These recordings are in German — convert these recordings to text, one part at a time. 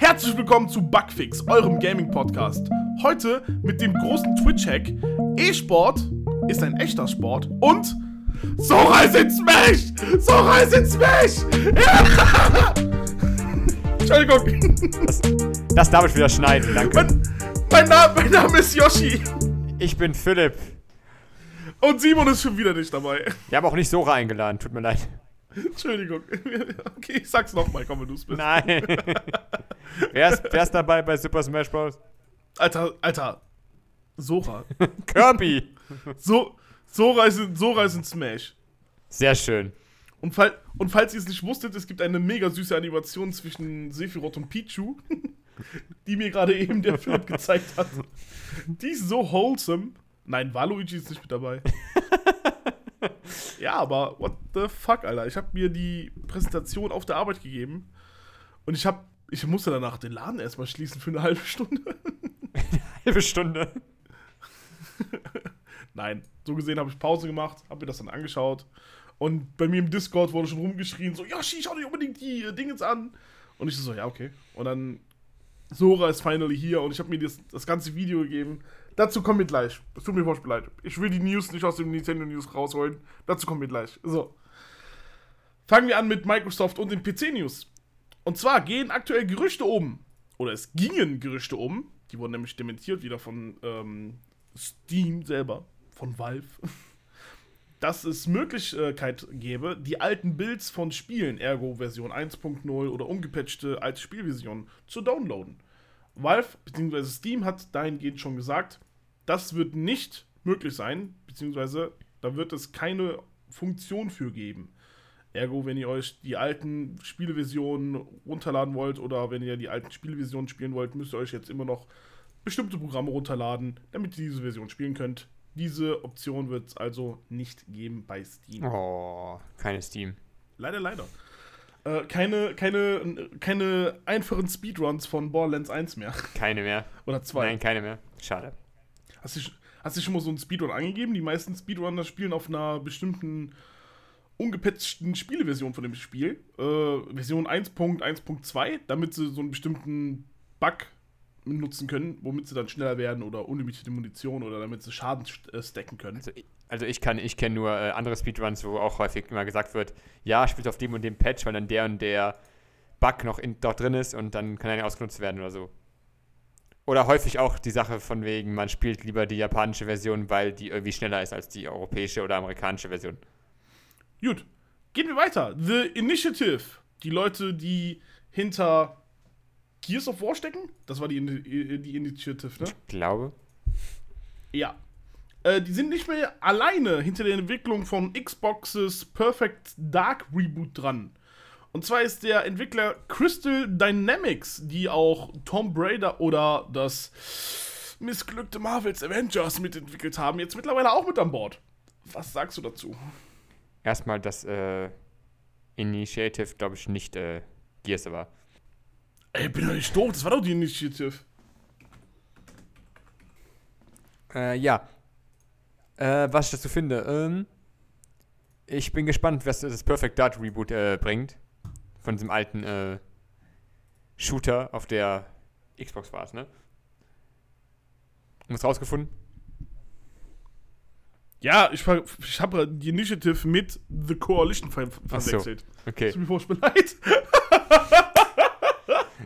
Herzlich willkommen zu Bugfix, eurem Gaming-Podcast. Heute mit dem großen Twitch-Hack: E-Sport ist ein echter Sport und Sora ist in Smash! Sora ist in Smash! Ja! Entschuldigung. Das, das darf ich wieder schneiden, danke. Mein, mein, Name, mein Name ist Yoshi Ich bin Philipp. und Simon ist schon wieder nicht dabei. Wir haben auch nicht Sora eingeladen, tut mir leid. Entschuldigung. Okay, ich sag's nochmal, komm, wenn du's bist. Nein. wer, ist, wer ist dabei bei Super Smash Bros? Alter, Alter. Sora. Kirby. So, Sora ist in, Sora ist in Smash. Sehr schön. Und, fall, und falls ihr es nicht wusstet, es gibt eine mega süße Animation zwischen Sephiroth und Pichu, die mir gerade eben der Philipp gezeigt hat. Die ist so wholesome. Nein, Waluigi ist nicht mit dabei. ja, aber what the fuck, Alter. Ich habe mir die Präsentation auf der Arbeit gegeben und ich habe ich musste danach den Laden erstmal schließen für eine halbe Stunde. Halbe Stunde. Nein, so gesehen habe ich Pause gemacht, habe mir das dann angeschaut. Und bei mir im Discord wurde schon rumgeschrien, so, Yoshi, schau dir unbedingt die äh, Dingens an. Und ich so, ja, okay. Und dann, Sora ist finally hier und ich habe mir das, das ganze Video gegeben. Dazu kommen wir gleich. Das tut mir furchtbar leid. Ich will die News nicht aus dem Nintendo News rausholen. Dazu kommen wir gleich. So. Fangen wir an mit Microsoft und den PC-News. Und zwar gehen aktuell Gerüchte um. Oder es gingen Gerüchte um. Die wurden nämlich dementiert wieder von ähm, Steam selber. Von Valve. Dass es Möglichkeit gäbe, die alten Builds von Spielen, ergo Version 1.0 oder ungepatchte alte Spielversionen, zu downloaden. Valve bzw. Steam hat dahingehend schon gesagt, das wird nicht möglich sein, beziehungsweise da wird es keine Funktion für geben. Ergo, wenn ihr euch die alten Spieleversionen runterladen wollt oder wenn ihr die alten Spieleversionen spielen wollt, müsst ihr euch jetzt immer noch bestimmte Programme runterladen, damit ihr diese Version spielen könnt. Diese Option wird es also nicht geben bei Steam. Oh, keine Steam. Leider, leider. Äh, keine, keine, keine einfachen Speedruns von Borderlands 1 mehr. Keine mehr. Oder 2. Nein, keine mehr. Schade. Hast du, hast du schon mal so einen Speedrun angegeben? Die meisten Speedrunner spielen auf einer bestimmten ungepatchten Spieleversion von dem Spiel. Äh, Version 1.1.2, damit sie so einen bestimmten Bug nutzen können, womit sie dann schneller werden oder unlimitierte Munition oder damit sie Schaden äh, stacken können. Also ich, also ich kann, ich kenne nur äh, andere Speedruns, wo auch häufig immer gesagt wird, ja, spielt auf dem und dem Patch, weil dann der und der Bug noch in, dort drin ist und dann kann er nicht ausgenutzt werden oder so. Oder häufig auch die Sache von wegen, man spielt lieber die japanische Version, weil die irgendwie schneller ist als die europäische oder amerikanische Version. Gut, gehen wir weiter. The Initiative. Die Leute, die hinter Gears of War stecken? Das war die, die Initiative, ne? Ich glaube. Ja. Äh, die sind nicht mehr alleine hinter der Entwicklung von Xboxes Perfect Dark Reboot dran. Und zwar ist der Entwickler Crystal Dynamics, die auch Tomb Raider oder das missglückte Marvels Avengers mitentwickelt haben, jetzt mittlerweile auch mit an Bord. Was sagst du dazu? Erstmal, dass äh, Initiative, glaube ich, nicht äh, Gears war. Ey, bin doch nicht doof, das war doch die Initiative. Äh, ja. Äh, was ich dazu finde, ähm, ich bin gespannt, was das Perfect Dart Reboot äh, bringt. Von diesem alten äh, Shooter auf der Xbox war es, ne? Was rausgefunden? Ja, ich, ich habe die Initiative mit The Coalition ver verwechselt. So, okay. Tut mir furchtbar leid.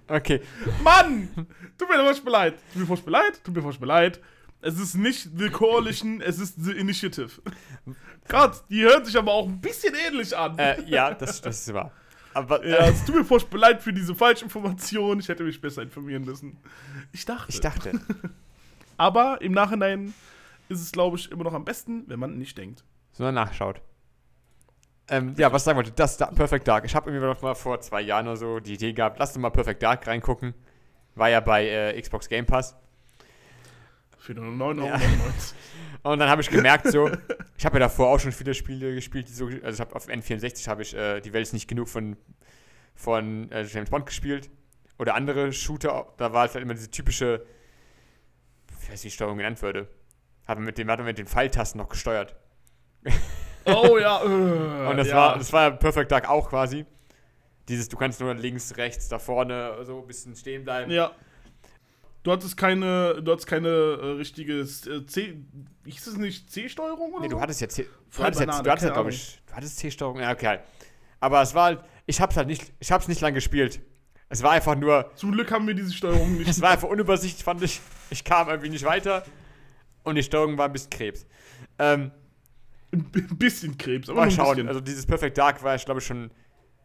Okay. Mann! Tut mir furchtbar leid. Tut mir furchtbar leid. Tut mir furchtbar leid. Es ist nicht The Coalition, es ist The Initiative. Gott, die hört sich aber auch ein bisschen ähnlich an. Äh, ja, das, das ist wahr. Aber, ja, es tut mir furchtbar leid für diese Falschinformation. Ich hätte mich besser informieren müssen. Ich dachte. ich dachte. Aber im Nachhinein ist es, glaube ich, immer noch am besten, wenn man nicht denkt. sondern nachschaut. Ähm, ja, was sagen wollte, das da, Perfect Dark. Ich habe irgendwie noch mal vor zwei Jahren oder so die Idee gehabt, lass doch mal Perfect Dark reingucken. War ja bei äh, Xbox Game Pass. Für nur 9,99 Euro. Ja. Und dann habe ich gemerkt, so, ich habe ja davor auch schon viele Spiele gespielt, die so, also ich habe auf N64 habe ich äh, die Welt ist nicht genug von, von äh, James Bond gespielt. Oder andere Shooter, da war es halt immer diese typische, ich weiß nicht, wie die Steuerung genannt würde. Hat man mit dem, hat man mit den Pfeiltasten noch gesteuert. Oh ja. Äh, Und das, ja. war, das war Perfect Dark auch quasi. Dieses, du kannst nur links, rechts, da vorne so ein bisschen stehen bleiben. Ja. Du hattest keine, du hattest keine äh, richtige äh, C. Hieß es nicht C-Steuerung oder Nee, du hattest ja C. Du hattest, jetzt, Banane, du hattest ja, glaube ich, du hattest C-Steuerung. Ja, okay. Aber es war halt, ich hab's halt nicht, ich hab's nicht lang gespielt. Es war einfach nur, Zum Glück haben wir diese Steuerung nicht. es war einfach unübersichtlich, fand ich. Ich kam irgendwie nicht weiter und die Steuerung war ein bisschen Krebs. Ähm, ein bi- bisschen Krebs, aber mal schauen. bisschen. Also dieses Perfect Dark war, ich glaube schon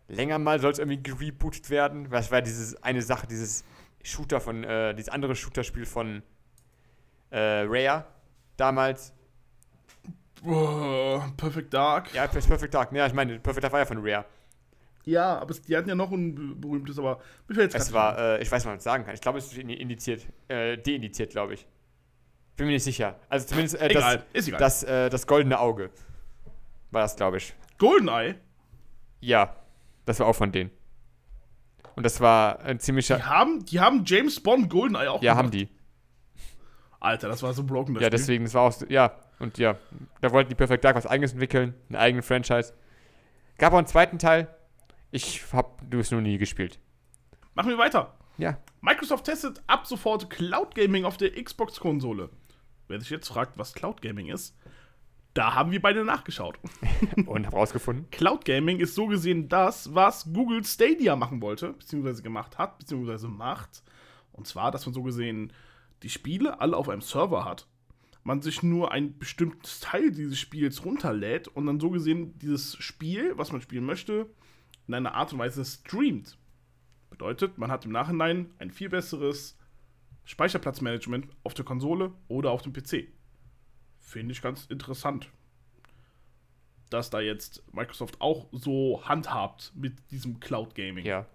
länger mal, soll es irgendwie gerebootet werden. Es war dieses eine Sache, dieses Shooter von, äh, dieses andere Shooter-Spiel von äh, Rare damals. Oh, Perfect Dark. Ja, Perfect Dark. Ja, ich meine, Perfect Dark war ja von Rare. Ja, aber es, die hatten ja noch ein be- berühmtes, aber mir fällt Es war, äh, ich weiß nicht, was man sagen kann. Ich glaube, es ist in- indiziert, äh, deindiziert, glaube ich. Bin mir nicht sicher. Also zumindest äh, Egal, das, ist egal. das, äh, das goldene Auge war das, glaube ich. Goldeneye, Ja, das war auch von denen. Und das war ein die ziemlicher. haben, die haben James Bond Goldeneye auch Ja, gemacht. haben die. Alter, das war so broken, das Ja, Spiel. deswegen, das war auch. so- Ja, und ja, da wollten die Perfect Dark was eigenes entwickeln, einen eigenen Franchise. Gab auch einen zweiten Teil. Ich hab du es nur nie gespielt. Machen wir weiter. Ja. Microsoft testet ab sofort Cloud Gaming auf der Xbox-Konsole. Wer sich jetzt fragt, was Cloud Gaming ist, da haben wir beide nachgeschaut. Und hab rausgefunden. Cloud Gaming ist so gesehen das, was Google Stadia machen wollte, beziehungsweise gemacht hat, beziehungsweise macht. Und zwar, dass man so gesehen die Spiele alle auf einem Server hat. Man sich nur ein bestimmtes Teil dieses Spiels runterlädt und dann so gesehen dieses Spiel, was man spielen möchte, in einer Art und Weise streamt. Bedeutet, man hat im Nachhinein ein viel besseres Speicherplatzmanagement auf der Konsole oder auf dem PC. Finde ich ganz interessant dass da jetzt Microsoft auch so handhabt mit diesem Cloud Gaming. Ja.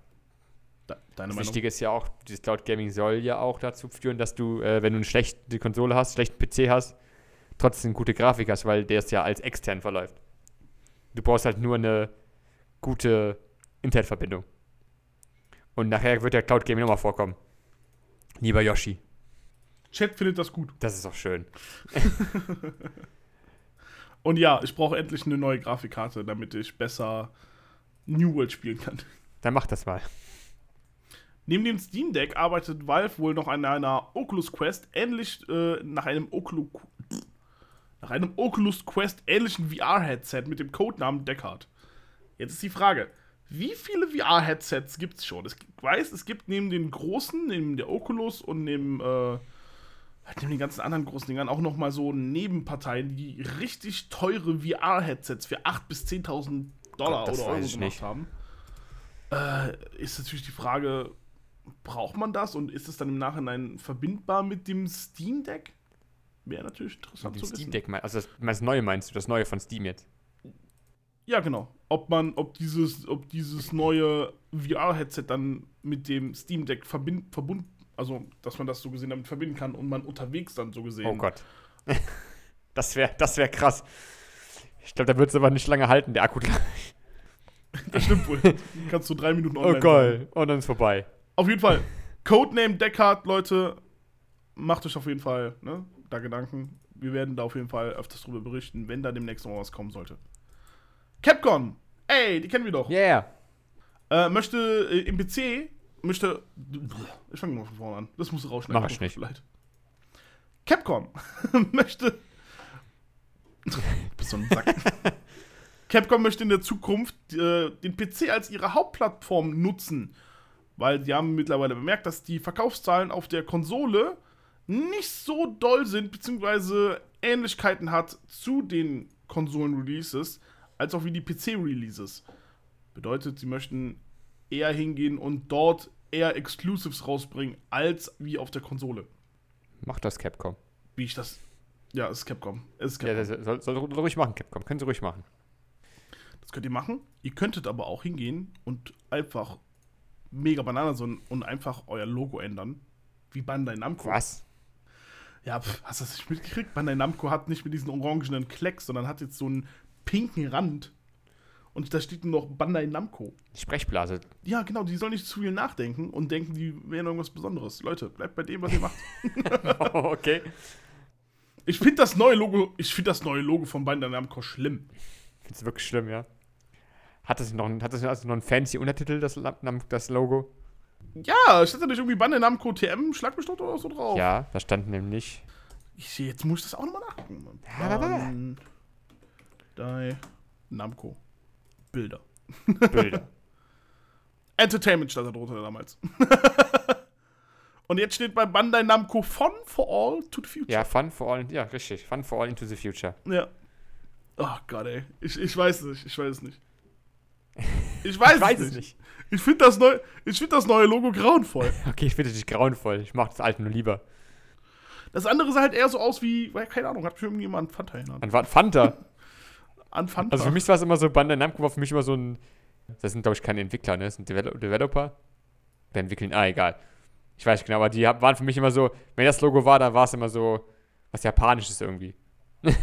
Da, deine Das Meinung? Wichtige ist ja auch, dieses Cloud Gaming soll ja auch dazu führen, dass du, äh, wenn du eine schlechte Konsole hast, schlechten PC hast, trotzdem gute Grafik hast, weil der es ja als extern verläuft. Du brauchst halt nur eine gute Internetverbindung. Und nachher wird der Cloud Gaming nochmal vorkommen. Lieber Yoshi, Chat findet das gut. das ist doch schön. Und ja, ich brauche endlich eine neue Grafikkarte, damit ich besser New World spielen kann. Dann mach das mal. Neben dem Steam Deck arbeitet Valve wohl noch an einer Oculus Quest, ähnlich äh, nach einem Oculus nach einem Oculus Quest ähnlichen VR-Headset mit dem Codenamen Deckard. Jetzt ist die Frage, wie viele VR-Headsets gibt es schon? Ich weiß, es gibt neben den großen, neben der Oculus und neben, äh, halt neben den ganzen anderen großen Dingern auch noch mal so Nebenparteien, die richtig teure VR-Headsets für 8.000 bis 10.000 Dollar Gott, oder Euro gemacht nicht. haben. Äh, ist natürlich die Frage, braucht man das und ist es dann im Nachhinein verbindbar mit dem Steam Deck? Wäre natürlich interessant Mit dem zu Steam. Deck, mein- also das, das Neue meinst du, das Neue von Steam jetzt. Ja, genau. Ob man, ob dieses, ob dieses neue VR-Headset dann mit dem Steam Deck verbind, verbunden, also dass man das so gesehen damit verbinden kann und man unterwegs dann so gesehen. Oh Gott. das wäre das wär krass. Ich glaube, da wird es aber nicht lange halten, der Akku. Das stimmt wohl. Kannst du drei Minuten Oh online sein. geil. Und dann ist vorbei. Auf jeden Fall. Codename Deckard, Leute. Macht euch auf jeden Fall ne, da Gedanken. Wir werden da auf jeden Fall öfters drüber berichten, wenn da demnächst noch was kommen sollte. Capcom. Ey, die kennen wir doch. Yeah. Äh, möchte äh, im PC, möchte. Ich fange mal von vorne an. Das muss rausschneiden. Mach ich nicht. Leid. Capcom möchte. Du bist so ein Sack. Capcom möchte in der Zukunft äh, den PC als ihre Hauptplattform nutzen, weil die haben mittlerweile bemerkt, dass die Verkaufszahlen auf der Konsole nicht so doll sind, beziehungsweise Ähnlichkeiten hat zu den Konsolen-Releases, als auch wie die PC-Releases. Bedeutet, sie möchten eher hingehen und dort eher Exclusives rausbringen, als wie auf der Konsole. Macht das Capcom. Wie ich das. Ja, es ist Capcom. Es ist Ja, Capcom. das soll, soll ruhig machen, Capcom. Können sie ruhig machen. Das könnt ihr machen. Ihr könntet aber auch hingehen und einfach mega Banane so und einfach euer Logo ändern. Wie Bandai Namco. Was? Ja, pf, hast du das nicht mitgekriegt? Bandai Namco hat nicht mit diesen orangenen Klecks, sondern hat jetzt so einen pinken Rand. Und da steht nur noch Bandai Namco. Die Sprechblase. Ja, genau, die sollen nicht zu viel nachdenken und denken, die wären irgendwas Besonderes. Leute, bleibt bei dem, was ihr macht. Oh, okay. Ich finde das neue Logo, ich finde das neue Logo von Bandai Namco schlimm. Find's wirklich schlimm, ja. Hat das noch, hat das also noch einen fancy Untertitel, das, das Logo? Ja, steht da nicht irgendwie Bandai Namco TM Schlagbestott oder so drauf? Ja, da stand nämlich. Ich sehe, jetzt muss ich das auch nochmal nachgucken. Ja, Bandai Namco. Bilder. Bilder. Entertainment stand da drunter damals. Und jetzt steht bei Bandai Namco Fun for All to the Future. Ja, Fun for All, ja, richtig. Fun for All into the Future. Ja. Oh Gott, ey. Ich, ich weiß es nicht. Ich weiß es nicht. Ich weiß, Ich weiß es es nicht. nicht. Ich finde das, neu, ich find das neue Logo grauenvoll. Okay, ich finde dich grauenvoll. Ich mag das alte nur lieber. Das andere sah halt eher so aus wie, keine Ahnung, hat mich irgendjemand an Fanta erinnert. War Fanta. An Fanta. Also für mich war es immer so, Bandai Namco war für mich immer so ein. Das sind, glaube ich, keine Entwickler, ne? Das sind Devel Developer. Wer entwickeln? Ah, egal. Ich weiß nicht genau, aber die waren für mich immer so, wenn das Logo war, dann war es immer so was Japanisches irgendwie. das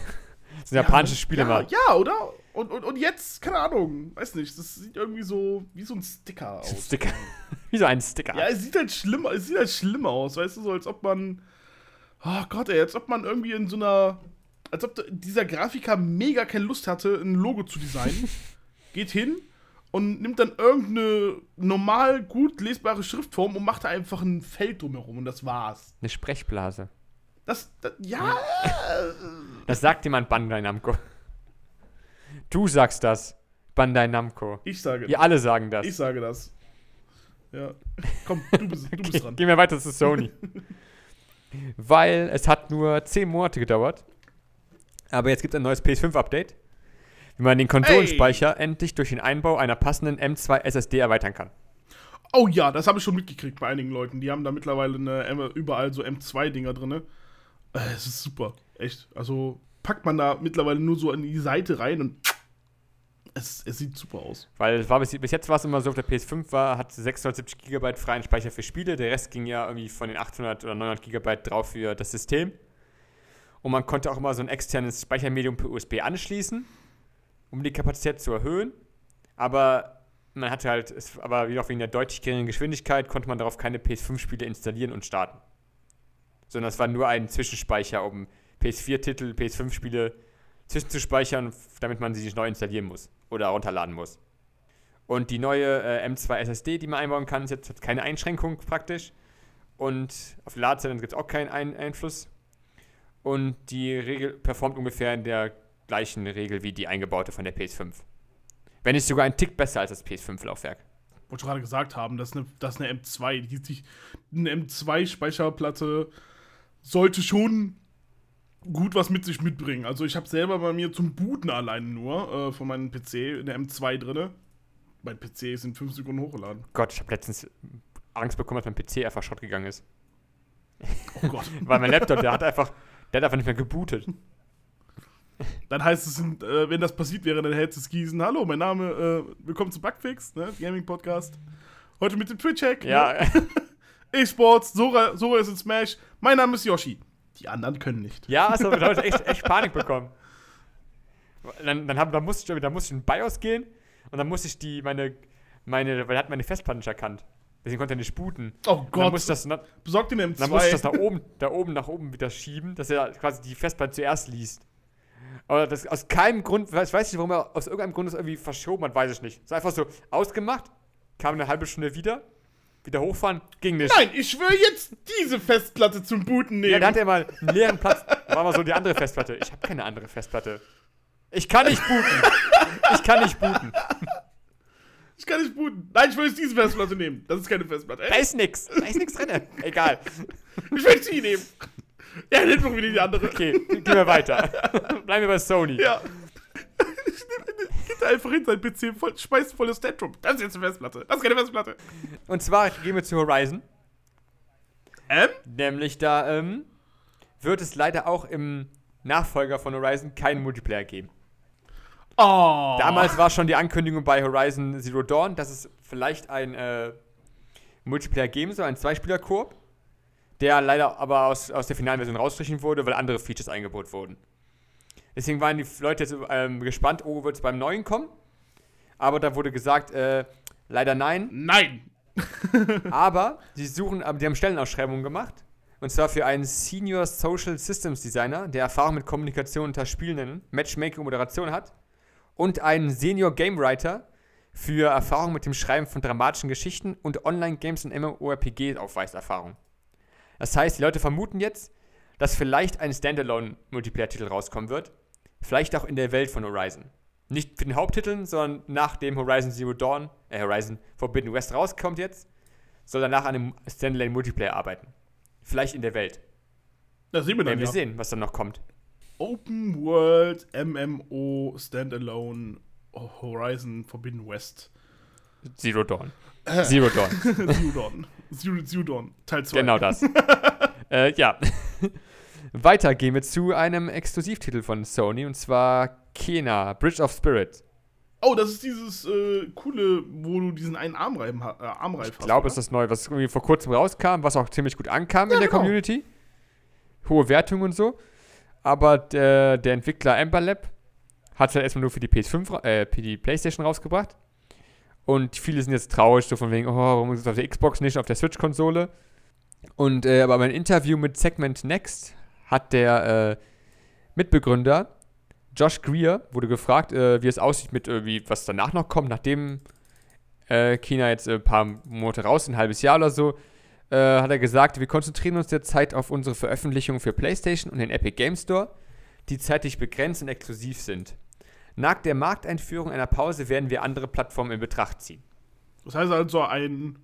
sind japanische Spiele ja, mal. Ja, oder? Und, und, und jetzt, keine Ahnung, weiß nicht, das sieht irgendwie so wie so ein Sticker So ein aus. Sticker. Wie so ein Sticker. Ja, es sieht halt schlimm, es sieht halt schlimm aus, weißt du, so als ob man. Oh Gott, ey, als ob man irgendwie in so einer. Als ob dieser Grafiker mega keine Lust hatte, ein Logo zu designen. geht hin und nimmt dann irgendeine normal gut lesbare Schriftform und macht da einfach ein Feld drumherum und das war's. Eine Sprechblase. Das, das ja. Das sagt jemand Bandai Namco. Du sagst das. Bandai Namco. Ich sage Ihr alle sagen das. Ich sage das. Ja. Komm, du bist, du bist dran. Gehen wir weiter zu Sony. Weil es hat nur 10 Monate gedauert. Aber jetzt gibt es ein neues PS5-Update, wie man den Konsolenspeicher endlich durch den Einbau einer passenden M2 SSD erweitern kann. Oh ja, das habe ich schon mitgekriegt bei einigen Leuten. Die haben da mittlerweile eine, überall so M2-Dinger drin. Äh, Es ist super. Echt. Also packt man da mittlerweile nur so an die Seite rein und es, es sieht super aus. Weil war bis, bis jetzt war es immer so, auf der PS5 war, hat 670 GB freien Speicher für Spiele. Der Rest ging ja irgendwie von den 800 oder 900 GB drauf für das System. Und man konnte auch immer so ein externes Speichermedium per USB anschließen, um die Kapazität zu erhöhen. Aber man hatte halt, es, aber auch wegen der deutlich geringen Geschwindigkeit, konnte man darauf keine PS5-Spiele installieren und starten. Sondern es war nur ein Zwischenspeicher, um PS4-Titel, PS5-Spiele zwischenzuspeichern, damit man sie sich neu installieren muss oder runterladen muss. Und die neue äh, M2 SSD, die man einbauen kann, ist jetzt hat keine Einschränkung praktisch. Und auf die Ladezeiten gibt es auch keinen Ein Einfluss. Und die Regel performt ungefähr in der gleichen Regel wie die eingebaute von der PS5. Wenn nicht sogar ein Tick besser als das PS5-Laufwerk. Wollte ich gerade gesagt haben, das ist eine, das ist eine M2. Die, die, eine M2-Speicherplatte sollte schon gut was mit sich mitbringen. Also ich habe selber bei mir zum Booten allein nur äh, von meinem PC eine M2 drinne. Mein PC ist in 5 Sekunden hochgeladen. Gott, ich habe letztens Angst bekommen, dass mein PC einfach Schrott gegangen ist. Oh Gott. Weil mein Laptop, der hat einfach, der hat einfach nicht mehr gebootet. Dann heißt es, äh, wenn das passiert wäre, dann hätte es gießen. Hallo, mein Name, äh, willkommen zu Bugfix, ne? Gaming Podcast. Heute mit dem Twitch-Hack. Ja, Ne? E-Sports, Sora, Sora ist in Smash. Mein Name ist Yoshi. Die anderen können nicht. Ja, also, da habe ich echt, echt Panik bekommen. Dann, dann, hab, dann, musste ich, dann musste ich in BIOS gehen und dann musste ich die, meine, meine, weil er hat meine Festplatte nicht erkannt. Deswegen konnte er nicht booten. Oh Dann Gott. musste ich das, dann Besorgt den M2. musste ich das nach oben, da oben nach oben wieder schieben, dass er quasi die Festplatte zuerst liest. Aber das aus keinem Grund, ich weiß nicht, warum er aus irgendeinem Grund das irgendwie verschoben hat, weiß ich nicht. Es ist einfach so ausgemacht, kam eine halbe Stunde wieder, wieder hochfahren, ging nicht. Nein, ich schwöre jetzt diese Festplatte zum Booten nehmen. Ja, da hat er mal einen leeren Platz. Da war mal so die andere Festplatte. Ich habe keine andere Festplatte. Ich kann nicht booten. Ich kann nicht booten. Ich kann nicht booten. Nein, ich will jetzt diese Festplatte nehmen. Das ist keine Festplatte. Da Ey, ist nix. Da ist nix drin. Egal. ich will die nehmen. Ja, nimm doch wieder die andere. Okay, gehen wir weiter. Bleiben wir bei Sony. Ja. Geht einfach hin, sein PC voll, schmeißt volles Tantrum. Das ist jetzt eine Festplatte. Das ist keine Festplatte. Und zwar gehen wir zu Horizon. Ähm? Nämlich da ähm, wird es leider auch im Nachfolger von Horizon keinen Multiplayer geben. Oh. Damals war schon die Ankündigung bei Horizon Zero Dawn, dass es vielleicht ein äh, Multiplayer geben soll, ein Zweispieler-Koop, der leider aber aus, aus der finalen Version rausgestrichen wurde, weil andere Features eingebaut wurden. Deswegen waren die Leute jetzt ähm, gespannt, oh, wird es beim neuen kommen? Aber da wurde gesagt, äh, leider nein. Nein. Aber sie suchen, aber die haben Stellenausschreibungen gemacht. Und zwar für einen Senior Social Systems Designer, der Erfahrung mit Kommunikation unter Spielenden, Matchmaking und Moderation hat. Und einen Senior Game Writer, für Erfahrung mit dem Schreiben von dramatischen Geschichten und Online-Games und MMORPG aufweist Erfahrung. Das heißt, die Leute vermuten jetzt, dass vielleicht ein Standalone-Multiplayer-Titel rauskommen wird. Vielleicht auch in der Welt von Horizon. Nicht für den Haupttiteln, sondern nachdem Horizon Zero Dawn, äh, Horizon Forbidden West rauskommt jetzt, soll danach an einem Standalone-Multiplayer arbeiten. Vielleicht in der Welt. Das sehen wir dann Werden wir ja. sehen, was dann noch kommt. Open World MMO Standalone Horizon Forbidden West. Zero Dawn. Zero Dawn. Zero Dawn. Zero, Zero Dawn. Teil 2. Genau das. äh, ja. Weiter gehen wir zu einem Exklusivtitel von Sony und zwar Kena, Bridge of Spirit. Oh, das ist dieses äh, coole, wo du diesen einen Armreif, äh, Armreif Ich glaube, es ist das neu, was irgendwie vor kurzem rauskam, was auch ziemlich gut ankam in der genau. Community. Hohe Wertung und so. Aber der, der Entwickler Ember Lab hat es halt erstmal nur für die PS5, ra- äh, die Playstation rausgebracht. Und viele sind jetzt traurig, so von wegen, oh, warum ist es auf der Xbox nicht, auf der Switch-Konsole? Und äh, aber beim Interview mit Segment Next hat der äh, Mitbegründer Josh Greer wurde gefragt, äh, wie es aussieht mit irgendwie, was danach noch kommt, nachdem äh, China jetzt äh, ein paar Monate raus, ein halbes Jahr oder so, äh, hat er gesagt, wir konzentrieren uns derzeit auf unsere Veröffentlichungen für PlayStation und den Epic Game Store, die zeitlich begrenzt und exklusiv sind. Nach der Markteinführung einer Pause werden wir andere Plattformen in Betracht ziehen. Das heißt also ein,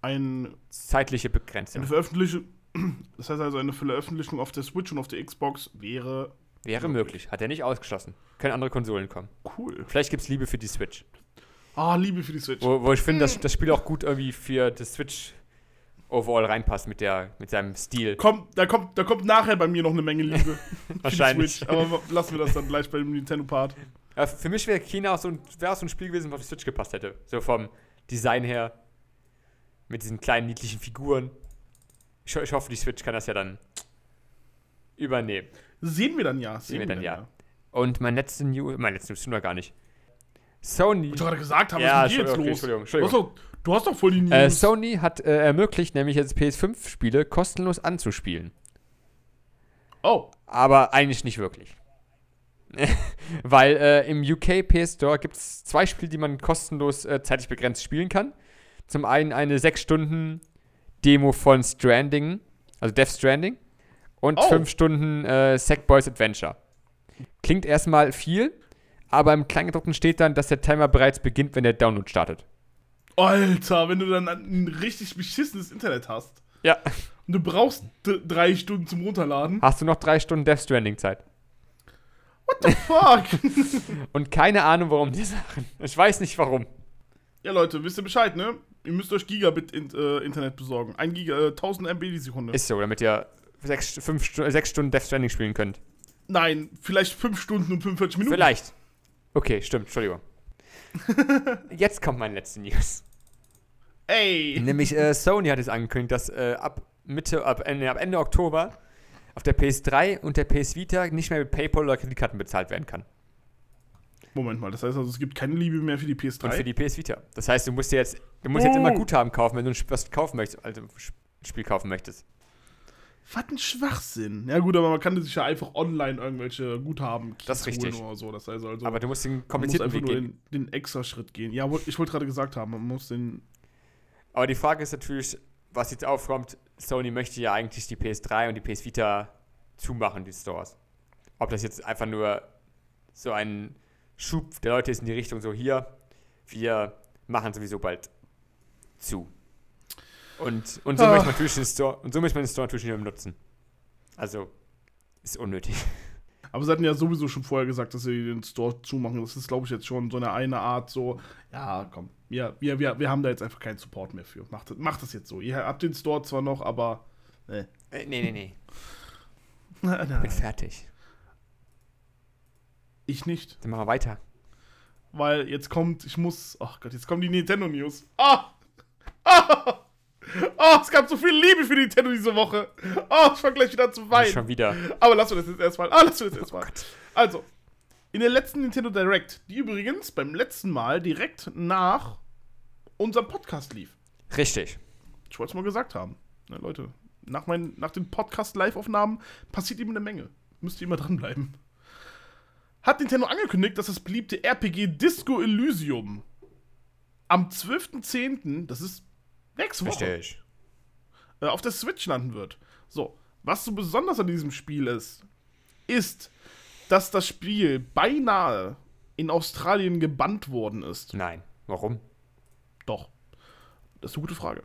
ein Zeitliche Begrenzung. eine Veröffentlichung. Das heißt also eine Veröffentlichung auf der Switch und auf der Xbox wäre Wäre möglich. Hat er nicht ausgeschlossen. Können andere Konsolen kommen. cool. Vielleicht gibt es Liebe für die Switch. Ah, Liebe für die Switch. Wo, wo ich finde, dass das Spiel auch gut irgendwie für das Switch overall reinpasst mit, der, mit seinem Stil. Kommt, da, kommt, da kommt nachher bei mir noch eine Menge Liebe. Wahrscheinlich. Switch. Aber lassen wir das dann gleich beim Nintendo-Part. Ja, für mich wäre China auch so ein, auch so ein Spiel gewesen, was auf die Switch gepasst hätte. So vom Design her. Mit diesen kleinen, niedlichen Figuren. Ich, ich hoffe, die Switch kann das ja dann übernehmen. Sehen wir dann ja. Sehen wir dann ja. Und mein letzte News, mein letztes News tun wir gar nicht. Sony, Ich gerade gesagt haben, Ja, was ist mit dir jetzt Entschuldigung, los? Entschuldigung, hast doch, du hast doch voll die News. äh, Sony hat äh, ermöglicht, nämlich jetzt PS5-Spiele kostenlos anzuspielen. oh, aber eigentlich nicht wirklich. Weil äh, im UK PS Store gibt es zwei Spiele, die man kostenlos äh, zeitlich begrenzt spielen kann. Zum einen eine 6 Stunden Demo von Stranding, also Death Stranding, und Oh. 5 Stunden äh, Sackboys Adventure. Klingt erstmal viel, aber im Kleingedruckten steht dann, dass der Timer bereits beginnt, wenn der Download startet. Alter, wenn du dann ein richtig beschissenes Internet hast Ja. und du brauchst drei Stunden zum Runterladen. Hast du noch drei Stunden Death Stranding Zeit? What the fuck? Und keine Ahnung, warum die Sachen. Ich weiß nicht warum. ja, Leute, wisst ihr Bescheid, ne? Ihr müsst euch Gigabit-Internet besorgen. Ein Giga, äh, 1000 MB die Sekunde. Ist so, damit ihr sechs, fünf, Stu- sechs Stunden Death Stranding spielen könnt. Nein, vielleicht 5 Stunden und 45 Minuten. Vielleicht. Okay, stimmt, Entschuldigung. Jetzt kommt meine letzte News. Ey. Nämlich äh, Sony hat es angekündigt, dass äh, ab Mitte, ab Ende, ab Ende Oktober auf der PS3 und der PS Vita nicht mehr mit PayPal oder Kreditkarten bezahlt werden kann. Moment mal, das heißt also, es gibt keine Liebe mehr für die PS3. Und für die PS Vita. Das heißt, du musst dir jetzt, du musst jetzt immer Oh. Guthaben kaufen, wenn du was kaufen möchtest, also ein Spiel kaufen möchtest. Was ein Schwachsinn. Ja gut, aber man kann sich ja einfach online irgendwelche Guthaben Das ist richtig. holen oder so. Das heißt also, Aber du musst den man muss komplizierten einfach Weg nur gehen. den, den extra Schritt gehen. Ja, ich wollte gerade gesagt haben, man muss den Aber die Frage ist natürlich, was jetzt aufkommt, Sony möchte ja eigentlich die PS3 und die PS Vita zumachen, die Stores. Ob das jetzt einfach nur so ein Schub der Leute ist in die Richtung so hier, wir machen sowieso bald zu. Und, und so Ah. möchte man natürlich den Store, und so möchte man den Store natürlich nicht mehr nutzen. Also, ist unnötig. Aber sie hatten ja sowieso schon vorher gesagt, dass sie den Store zumachen. Das ist, glaube ich, jetzt schon so eine eine Art so, ja, komm, wir, wir, wir, wir haben da jetzt einfach keinen Support mehr für. Macht, das- macht das jetzt so. Ihr habt den Store zwar noch, aber ne. Äh, nee, nee, nee. Nein, Bin fertig. Ich nicht. Dann machen wir weiter. Weil jetzt kommt, ich muss, ach Gott, jetzt kommen die Nintendo News. Ah! Ah! Oh, es gab so viel Liebe für Nintendo diese Woche. Oh, ich fange gleich wieder zu weinen. Schon wieder. Aber lass uns das jetzt erstmal. Ah, lass uns das Oh erstmal. also, in der letzten Nintendo Direct, die übrigens beim letzten Mal direkt nach unserem Podcast lief. Richtig. Ich wollte es mal gesagt haben. Na, Leute, nach, mein, nach den Podcast-Live-Aufnahmen passiert ihm eine Menge. Müsst ihr immer dranbleiben. Hat Nintendo angekündigt, dass das beliebte RPG Disco Elysium am 12.10., das ist nächste Woche, Richtig. äh, auf der Switch landen wird. So, was so besonders an diesem Spiel ist, ist, dass das Spiel beinahe in Australien gebannt worden ist. Nein. Warum? Doch. Das ist eine gute Frage.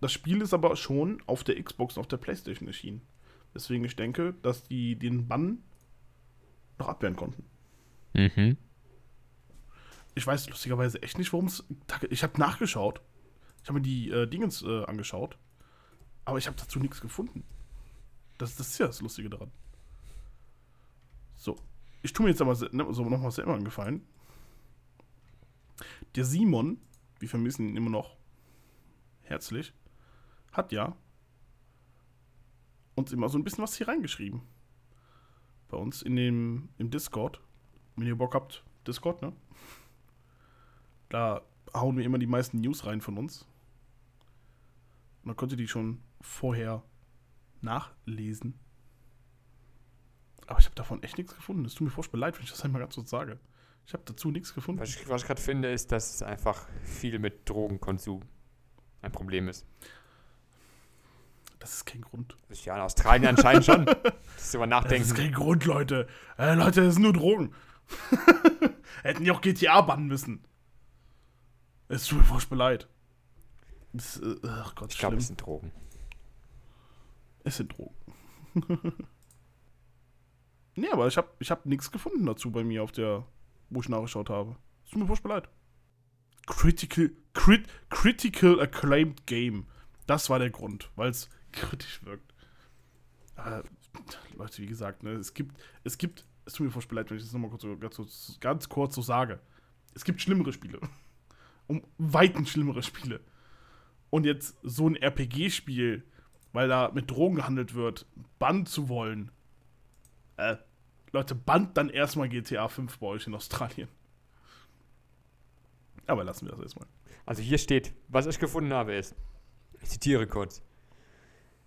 Das Spiel ist aber schon auf der Xbox und auf der Playstation erschienen. Deswegen ich denke, dass die den Bann noch abwehren konnten. Mhm. Ich weiß lustigerweise echt nicht, worum es. Ich habe nachgeschaut. Ich habe mir die äh, Dingens äh, angeschaut. Aber ich habe dazu nichts gefunden. Das, das ist ja das Lustige daran. So. Ich tue mir jetzt aber ne, so nochmal selber einen Gefallen. Der Simon, wir vermissen ihn immer noch herzlich, hat ja uns immer so ein bisschen was hier reingeschrieben. Bei uns in dem im Discord. Wenn ihr Bock habt, Discord, ne? Da hauen wir immer die meisten News rein von uns. Könnt ihr die schon vorher nachlesen. Aber ich habe davon echt nichts gefunden. Es tut mir furchtbar leid, wenn ich das einmal ganz so sage. Ich habe dazu nichts gefunden. Was ich, was ich gerade finde, ist, dass es einfach viel mit Drogenkonsum ein Problem ist. Das ist kein Grund. Ist ja in Australien anscheinend schon. Das ist über Das nachdenken. ist kein Grund, Leute. Äh, Leute, das sind nur Drogen. Hätten die auch GTA bannen müssen. Es tut mir furchtbar leid. Das, äh, ach Gott, Ich glaube, es sind Drogen. Es sind Drogen. nee, aber ich habe ich hab nichts gefunden dazu bei mir auf der, wo ich nachgeschaut habe. Es tut mir furchtbar leid. Critical, crit, critical Acclaimed Game. Das war der Grund, weil es kritisch wirkt. Aber, Leute, wie gesagt, ne, es gibt, es gibt, es tut mir furchtbar leid, wenn ich das nochmal kurz, ganz, ganz kurz so sage. Es gibt schlimmere Spiele. Um weiten schlimmere Spiele. Und jetzt so ein RPG-Spiel, weil da mit Drogen gehandelt wird, bannen zu wollen. Äh, Leute, bannt dann erstmal GTA 5 bei euch in Australien. Aber lassen wir das erstmal. Also hier steht, was ich gefunden habe ist, ich zitiere kurz,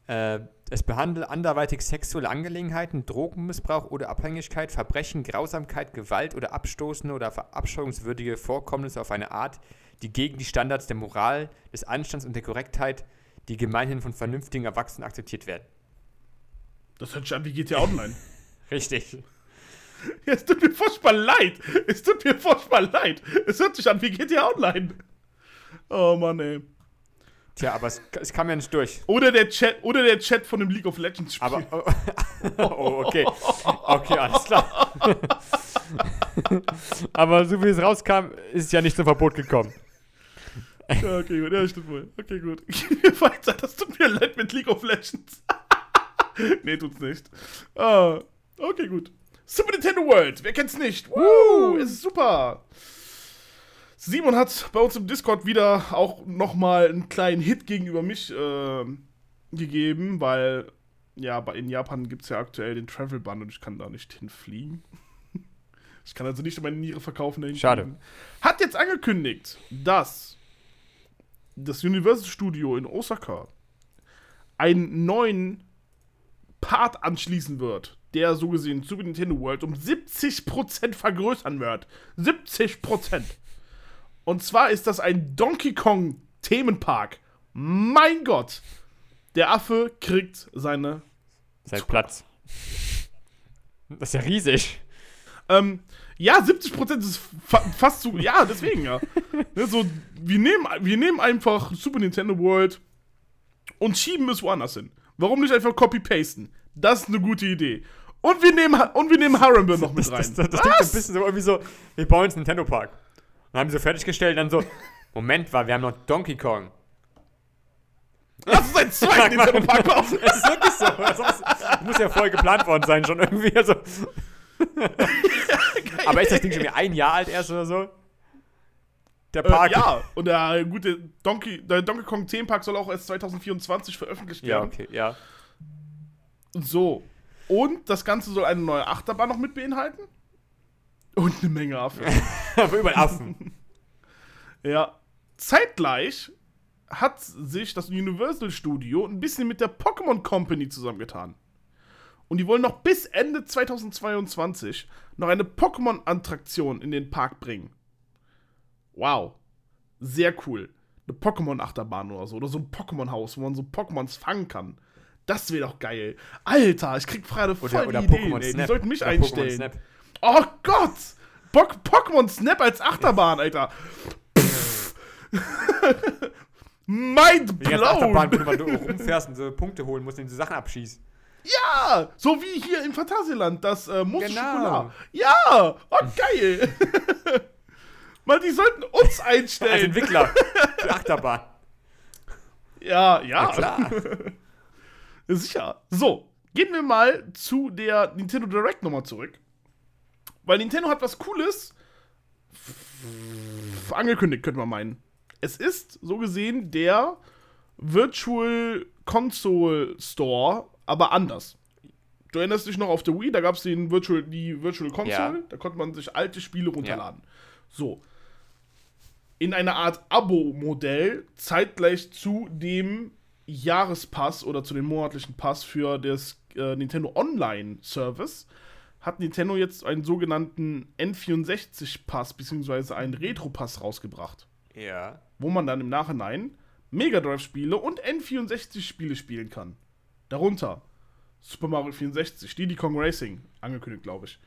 äh, es behandelt anderweitig sexuelle Angelegenheiten, Drogenmissbrauch oder Abhängigkeit, Verbrechen, Grausamkeit, Gewalt oder abstoßende oder verabscheuungswürdige Vorkommnisse auf eine Art, die gegen die Standards der Moral, des Anstands und der Korrektheit, die gemeinhin von vernünftigen Erwachsenen akzeptiert werden. Das hört sich an wie GTA Online. Richtig. Ja, es tut mir furchtbar leid. Es tut mir furchtbar leid. Es hört sich an wie GTA Online. Oh Mann, ey. Tja, aber es, es kam ja nicht durch. Oder der Chat, oder der Chat von dem League of Legends Spiel. Aber, oh, okay. Okay, alles klar. aber so wie es rauskam, ist es ja nicht zum Verbot gekommen. Ja, okay, gut. Ja, stimmt wohl. Okay, gut. Weiter. Das tut mir leid mit League of Legends. nee, tut's nicht. Ah, okay, gut. Super Nintendo World. Wer kennt's nicht? Woo! Ist super. Simon hat bei uns im Discord wieder auch nochmal einen kleinen Hit gegenüber mich äh, gegeben, weil ja, in Japan gibt's ja aktuell den Travel Ban und ich kann da nicht hinfliegen. Ich kann also nicht meine Niere verkaufen. dahin Schade. fliegen. Hat jetzt angekündigt, dass das Universal Studio in Osaka einen neuen Part anschließen wird, der so gesehen Super Nintendo World um 70% vergrößern wird. 70%. Und zwar ist das ein Donkey Kong Themenpark. Mein Gott. Der Affe kriegt seine. Sein Platz. Das ist ja riesig. Ähm, ja, 70% ist fa fast zu. Ja, deswegen ja. ne, so, wir, nehmen, wir nehmen einfach Super Nintendo World und schieben es woanders hin. Warum nicht einfach copy-pasten? Das ist eine gute Idee. Und wir nehmen, und wir nehmen Harrenburn noch mit Das, rein. das, das, das klingt so ein bisschen so irgendwie so, wir bauen jetzt Nintendo Park. Dann haben sie so fertiggestellt, dann so, Moment mal, wir haben noch Donkey Kong. Lass uns einen zweiten Nintendo Park bauen. Es ist wirklich so. Das muss ja vorher geplant worden sein, schon irgendwie. Also. Aber ist das Ding schon wieder ein Jahr alt erst oder so? Der Äh, Park. ja, und der gute Donkey, der Donkey Kong Themenpark soll auch erst 2024 veröffentlicht Ja, werden. okay, ja. So. Und das Ganze soll eine neue Achterbahn noch mit beinhalten. Und eine Menge Affen. Aber über Affen. ja. Zeitgleich hat sich das Universal Studio ein bisschen mit der Pokémon Company zusammengetan. Und die wollen noch bis Ende 2022 noch eine Pokémon-Attraktion in den Park bringen. Wow. sehr cool. Eine Pokémon-Achterbahn oder so. Oder so ein Pokémon-Haus, wo man so Pokémons fangen kann. Das wäre doch geil. Alter, ich krieg gerade voll Oder, die oder Ideen, Pokémon ey. Snap. Die sollten mich oder einstellen. Oh Gott! Po Pokémon Snap als Achterbahn, Alter. Mind Wie die Achterbahn, blown! wo du rumfährst und so Punkte holen musst und so Sachen abschießt. Ja! So wie hier im Phantasialand, das äh, Muss Genau. Schokolade. Ja! Oh, geil! Mann, die sollten uns Als einstellen. Entwickler. für Achterbahn. Ja, ja. Ja, klar. Sicher. So, gehen wir mal zu der Nintendo Direct nochmal zurück. Weil Nintendo hat was Cooles angekündigt, könnte man meinen. Es ist so gesehen der Virtual Console Store, aber anders. Du erinnerst dich noch auf der Wii, da gab es den Virtual, die Virtual Console, Ja. da konnte man sich alte Spiele runterladen. So. In einer Art Abo-Modell, zeitgleich zu dem Jahrespass oder zu dem monatlichen Pass für das äh, Nintendo Online Service, hat Nintendo jetzt einen sogenannten N64-Pass bzw. einen Retro-Pass rausgebracht Ja. wo man dann im Nachhinein Mega Drive-Spiele und N64-Spiele spielen kann. Darunter Super Mario 64, Diddy Kong Racing, angekündigt, glaube ich.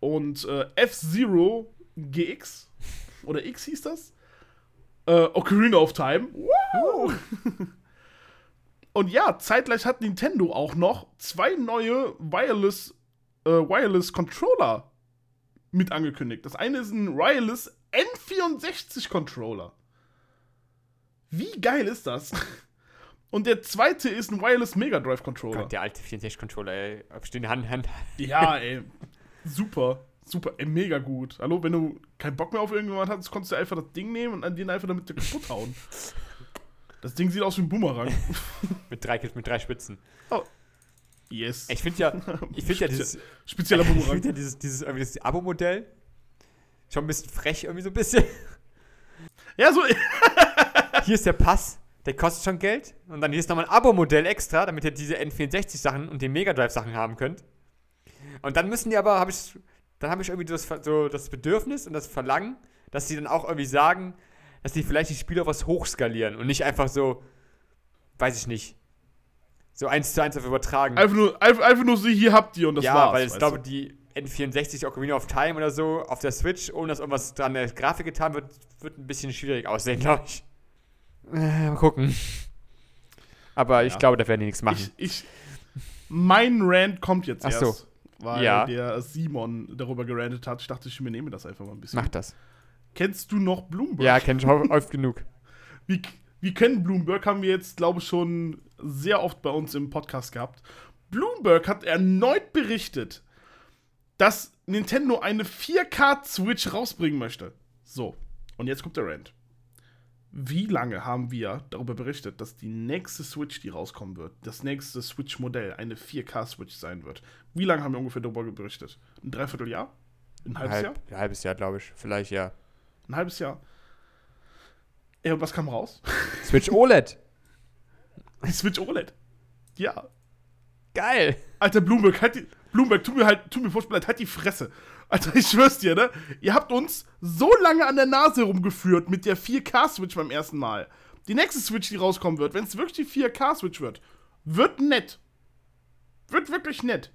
Und äh, F-Zero GX, oder X hieß das? Äh, Ocarina of Time. Wow! und ja, zeitgleich hat Nintendo auch noch zwei neue Wireless, äh, Wireless Controller mit angekündigt. Das eine ist ein Wireless N64 Controller. Wie geil ist das? Und der zweite ist ein Wireless Mega Drive Controller. Gott, der alte 64-Controller, ey. Stehen Hand, Hand. Ja, ey. Super. Super. Ey, mega gut. Hallo, wenn du keinen Bock mehr auf irgendjemand hattest, konntest du einfach das Ding nehmen und an den einfach damit kaputt hauen. Das Ding sieht aus wie ein Boomerang. Mit drei, mit drei Spitzen. Yes. Ich finde ja, ich finde ja dieses, Spezieller ich finde ja dieses, dieses, irgendwie das Abo-Modell schon ein bisschen frech, irgendwie so ein bisschen. Ja, so. Hier ist der Pass, der kostet schon Geld. Und dann hier ist nochmal ein Abo-Modell extra, damit ihr diese N64-Sachen und die Mega Drive-Sachen haben könnt. Und dann müssen die aber, habe ich, dann habe ich irgendwie das, so das Bedürfnis und das Verlangen, dass sie dann auch irgendwie sagen, dass die vielleicht die Spiele auf was hochskalieren und nicht einfach so, weiß ich nicht, so eins zu eins auf übertragen. Einfach nur, einfach, einfach nur so, hier habt ihr und das ja, war's. weil ich glaube, du? die N64 Ocarina of Time oder so auf der Switch, ohne dass irgendwas dran der Grafik getan wird, wird ein bisschen schwierig aussehen, glaube ich. Äh, mal gucken. Aber ich Ja. glaube, da werden die nichts machen. Ich, ich, mein Rant kommt jetzt Ach so. erst. Weil Ja. der Simon darüber gerantet hat. Ich dachte, ich übernehme das einfach mal ein bisschen. Mach das. Kennst du noch Bloomberg? Ja, kenn ich oft genug. Wir, wir kennen Bloomberg, haben wir jetzt, glaube ich, schon sehr oft bei uns im Podcast gehabt. Bloomberg hat erneut berichtet, dass Nintendo eine 4K-Switch rausbringen möchte. So, und jetzt kommt der Rant. Wie lange haben wir darüber berichtet, dass die nächste Switch, die rauskommen wird, das nächste Switch-Modell eine 4K-Switch sein wird? Wie lange haben wir ungefähr darüber berichtet? Ein Dreivierteljahr? Ein halbes Jahr? Halb, ein halbes Jahr, glaube ich. Vielleicht, ja. Ein halbes Jahr. Ja, und was kam raus? Switch OLED. Switch OLED. Ja, Geil. Alter, Bloomberg, halt die, Bloomberg, tu mir halt, tu mir leid, halt die Fresse. Alter, ich schwör's dir, ne? Ihr habt uns so lange an der Nase rumgeführt mit der 4K-Switch beim ersten Mal. Die nächste Switch, die rauskommen wird, wenn es wirklich die 4K-Switch wird, wird nett. Wird wirklich nett.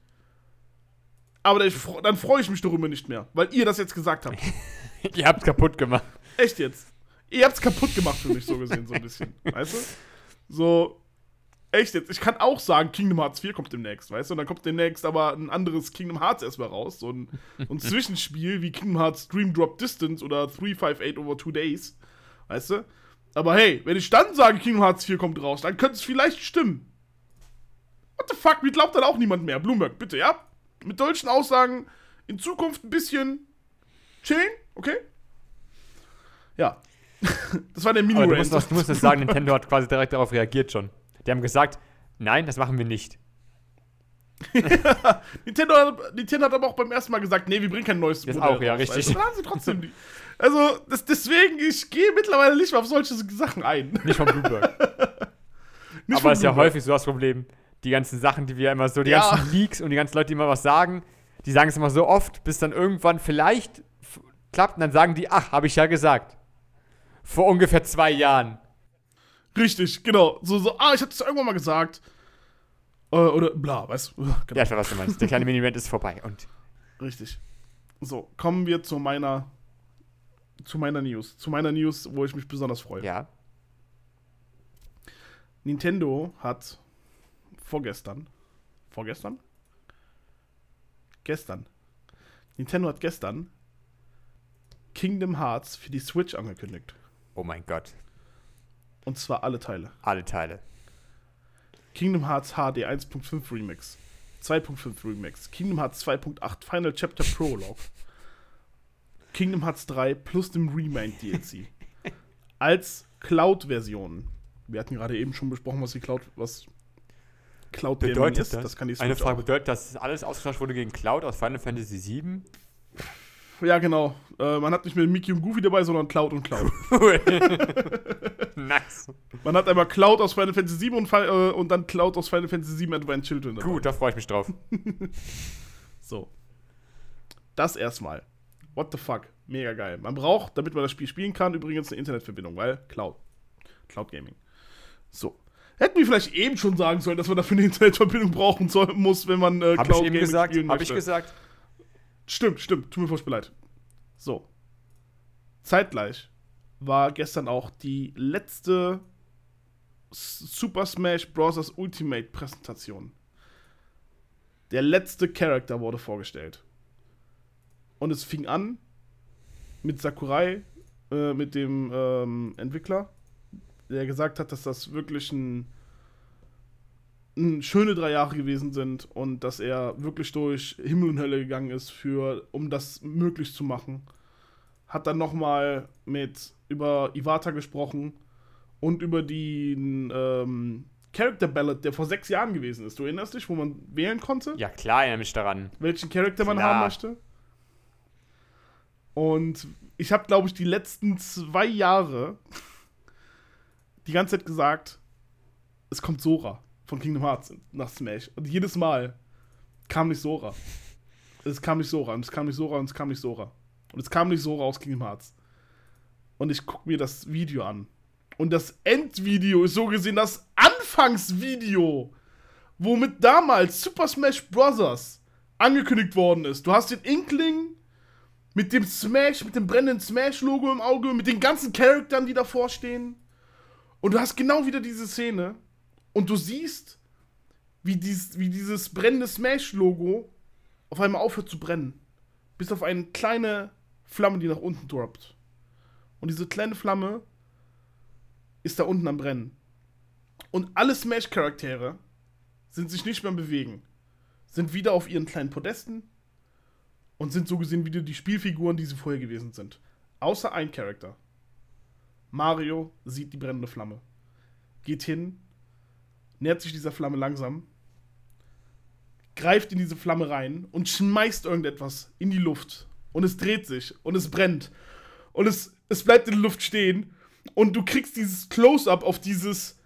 Aber dann freue ich mich darüber nicht mehr, weil ihr das jetzt gesagt habt. Ihr habt's kaputt gemacht. Echt jetzt. Ihr habt's kaputt gemacht für mich, so gesehen, so ein bisschen. Weißt du? So, echt jetzt. Ich kann auch sagen, Kingdom Hearts 4 kommt demnächst, weißt du? Und dann kommt demnächst aber ein anderes Kingdom Hearts erstmal raus. So ein, ein Zwischenspiel wie Kingdom Hearts Dream Drop Distance oder 358 over 2 Days. Weißt du? Aber hey, wenn ich dann sage, Kingdom Hearts 4 kommt raus, dann könnte es vielleicht stimmen. What the fuck? Mir glaubt dann auch niemand mehr. Bloomberg, bitte, ja? Mit solchen Aussagen in Zukunft ein bisschen chillen, okay? Ja. Das war der mini du musst, du musst das sagen, Nintendo hat quasi direkt darauf reagiert schon. Die haben gesagt, nein, das machen wir nicht. Nintendo, hat- Nintendo hat aber auch beim ersten Mal gesagt, nee, wir bringen kein neues Das auch, ja, richtig. weißt du? Dann haben sie trotzdem die. Also, das, deswegen, ich gehe mittlerweile nicht mehr auf solche Sachen ein. Nicht von Bloomberg. Nicht Aber es ist ja häufig so das Problem. Die ganzen Sachen, die wir immer so, die Ja. ganzen Leaks und die ganzen Leute, die immer was sagen, die sagen es immer so oft, bis dann irgendwann vielleicht klappt und dann sagen die, ach, habe ich ja gesagt. Vor ungefähr zwei Jahren. Richtig, genau. So, so, ah, ich hatte es irgendwann mal gesagt. Äh, oder bla, weißt du. Genau. Ja, ich weiß, was du meinst. Der kleine Mini-Event ist vorbei. Und Richtig. So, kommen wir zu meiner zu meiner News. Zu meiner News, wo ich mich besonders freue. ja, Nintendo hat vorgestern. Vorgestern? Gestern. Nintendo hat gestern Kingdom Hearts für die Switch angekündigt. Oh mein Gott. Und zwar alle Teile. Alle Teile. Kingdom Hearts HD 1.5 Remix, 2.5 Remix, Kingdom Hearts 2.8 Final Chapter Prologue, Kingdom Hearts 3 plus dem Remind DLC als Cloud-Version. Wir hatten gerade eben schon besprochen, was die Cloud, was Cloud Bedeutet ist. das? kann die Eine Frage auch. bedeutet, dass alles ausgetauscht wurde gegen Cloud aus Final Fantasy VII? Ja, genau. Äh, man hat nicht mehr Mickey und Goofy dabei, sondern Cloud und Cloud. Cool. nice. Man hat einmal Cloud aus Final Fantasy 7 und, äh, und dann Cloud aus Final Fantasy 7 Advent Children dabei. Gut, da freue ich mich drauf. So. Das erstmal. What the fuck? Mega geil. Man braucht, damit man das Spiel spielen kann, übrigens eine Internetverbindung, weil Cloud. Cloud Gaming. So. Hätten wir vielleicht eben schon sagen sollen, dass man dafür eine Internetverbindung brauchen soll, muss, wenn man äh, Habe ich eben gesagt? spielen Habe ich gesagt? Stimmt, stimmt. Tut mir furchtbar leid. So. Zeitgleich war gestern auch die letzte Super Smash Bros. Ultimate Präsentation. Der letzte Charakter wurde vorgestellt. Und es fing an mit Sakurai, äh, mit dem ähm, Entwickler, der gesagt hat, dass das wirklich ein schöne drei Jahre gewesen sind und dass er wirklich durch Himmel und Hölle gegangen ist, für, um das möglich zu machen. Hat dann nochmal mit über Iwata gesprochen und über den ähm, Character Ballot, der vor sechs Jahren gewesen ist. Du erinnerst dich, wo man wählen konnte? Ja, klar, erinnere mich daran. welchen Charakter man haben möchte. Und ich habe, glaube ich, die letzten zwei Jahre die ganze Zeit gesagt, es kommt Sora von Kingdom Hearts nach Smash. Und jedes Mal kam nicht Sora. Es kam nicht Sora und es kam nicht Sora und es kam nicht Sora. Und es kam nicht Sora aus Kingdom Hearts. Und ich gucke mir das Video an. Und das Endvideo ist so gesehen das Anfangsvideo, womit damals Super Smash Bros. angekündigt worden ist. Du hast den Inkling mit dem Smash, mit dem brennenden Smash-Logo im Auge, mit den ganzen Charaktern, die davor stehen. Und du hast genau wieder diese Szene. Und du siehst, wie, dies, wie dieses brennende Smash-Logo auf einmal aufhört zu brennen. Bis auf eine kleine Flamme, die nach unten droppt. Und diese kleine Flamme ist da unten am Brennen. Und alle Smash-Charaktere sind sich nicht mehr Bewegen. Sind wieder auf ihren kleinen Podesten und sind so gesehen wieder die Spielfiguren, die sie vorher gewesen sind. Außer ein Charakter. Mario sieht die brennende Flamme. Geht hin, nähert sich dieser Flamme langsam, greift in diese Flamme rein und schmeißt irgendetwas in die Luft. Und es dreht sich und es brennt. Und es, es bleibt in der Luft stehen. Und du kriegst dieses Close-up auf dieses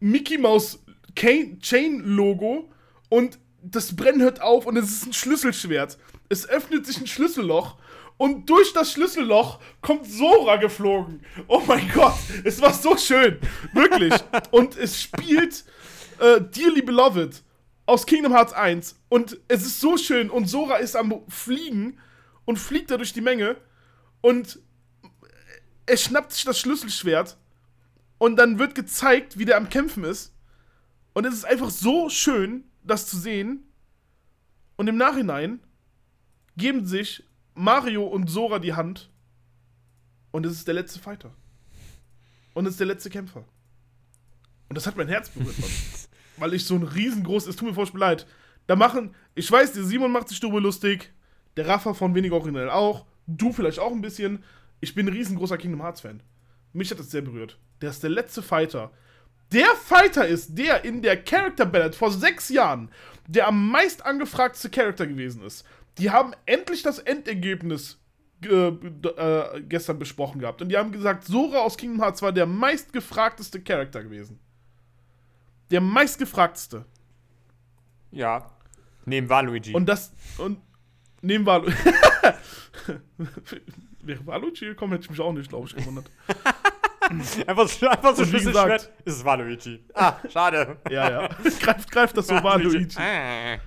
Mickey Mouse Chain- Chain-Logo und das Brennen hört auf und es ist ein Schlüsselschwert. Es öffnet sich ein Schlüsselloch und durch das Schlüsselloch kommt Sora geflogen. Oh mein Gott, es war so schön. Wirklich. Und es spielt äh, Dearly Beloved aus Kingdom Hearts 1 und es ist so schön und Sora ist am Fliegen und fliegt da durch die Menge und er schnappt sich das Schlüsselschwert und dann wird gezeigt, wie der am Kämpfen ist. Und es ist einfach so schön, das zu sehen. Und im Nachhinein geben sich Mario und Sora die Hand. Und es ist der letzte Fighter. Und es ist der letzte Kämpfer. Und das hat mein Herz berührt, Mann. Weil ich so ein riesengroß, es tut mir furchtbar leid. Da machen, ich weiß, der Simon macht sich darüber lustig, der Rafa von Wenig Originell auch, du vielleicht auch ein bisschen. Ich bin ein riesengroßer Kingdom Hearts Fan. Mich hat das sehr berührt. Der ist der letzte Fighter. Der Fighter ist der in der Character Ballot vor sechs Jahren, der am meist angefragteste Charakter gewesen ist. Die haben endlich das Endergebnis äh, äh, gestern besprochen gehabt. Und die haben gesagt, Sora aus Kingdom Hearts war der meistgefragteste Charakter gewesen. Der meistgefragteste. Ja. Neben Waluigi. Und das. Und. Nehmen wir. wäre Waluigi gekommen, hätte ich mich auch nicht, glaube ich, gewundert. Einfach, so- einfach so Schlüsselschwert. Ist es Waluigi. Ah, schade. ja, ja. greift, greift das so Waluigi. Ah.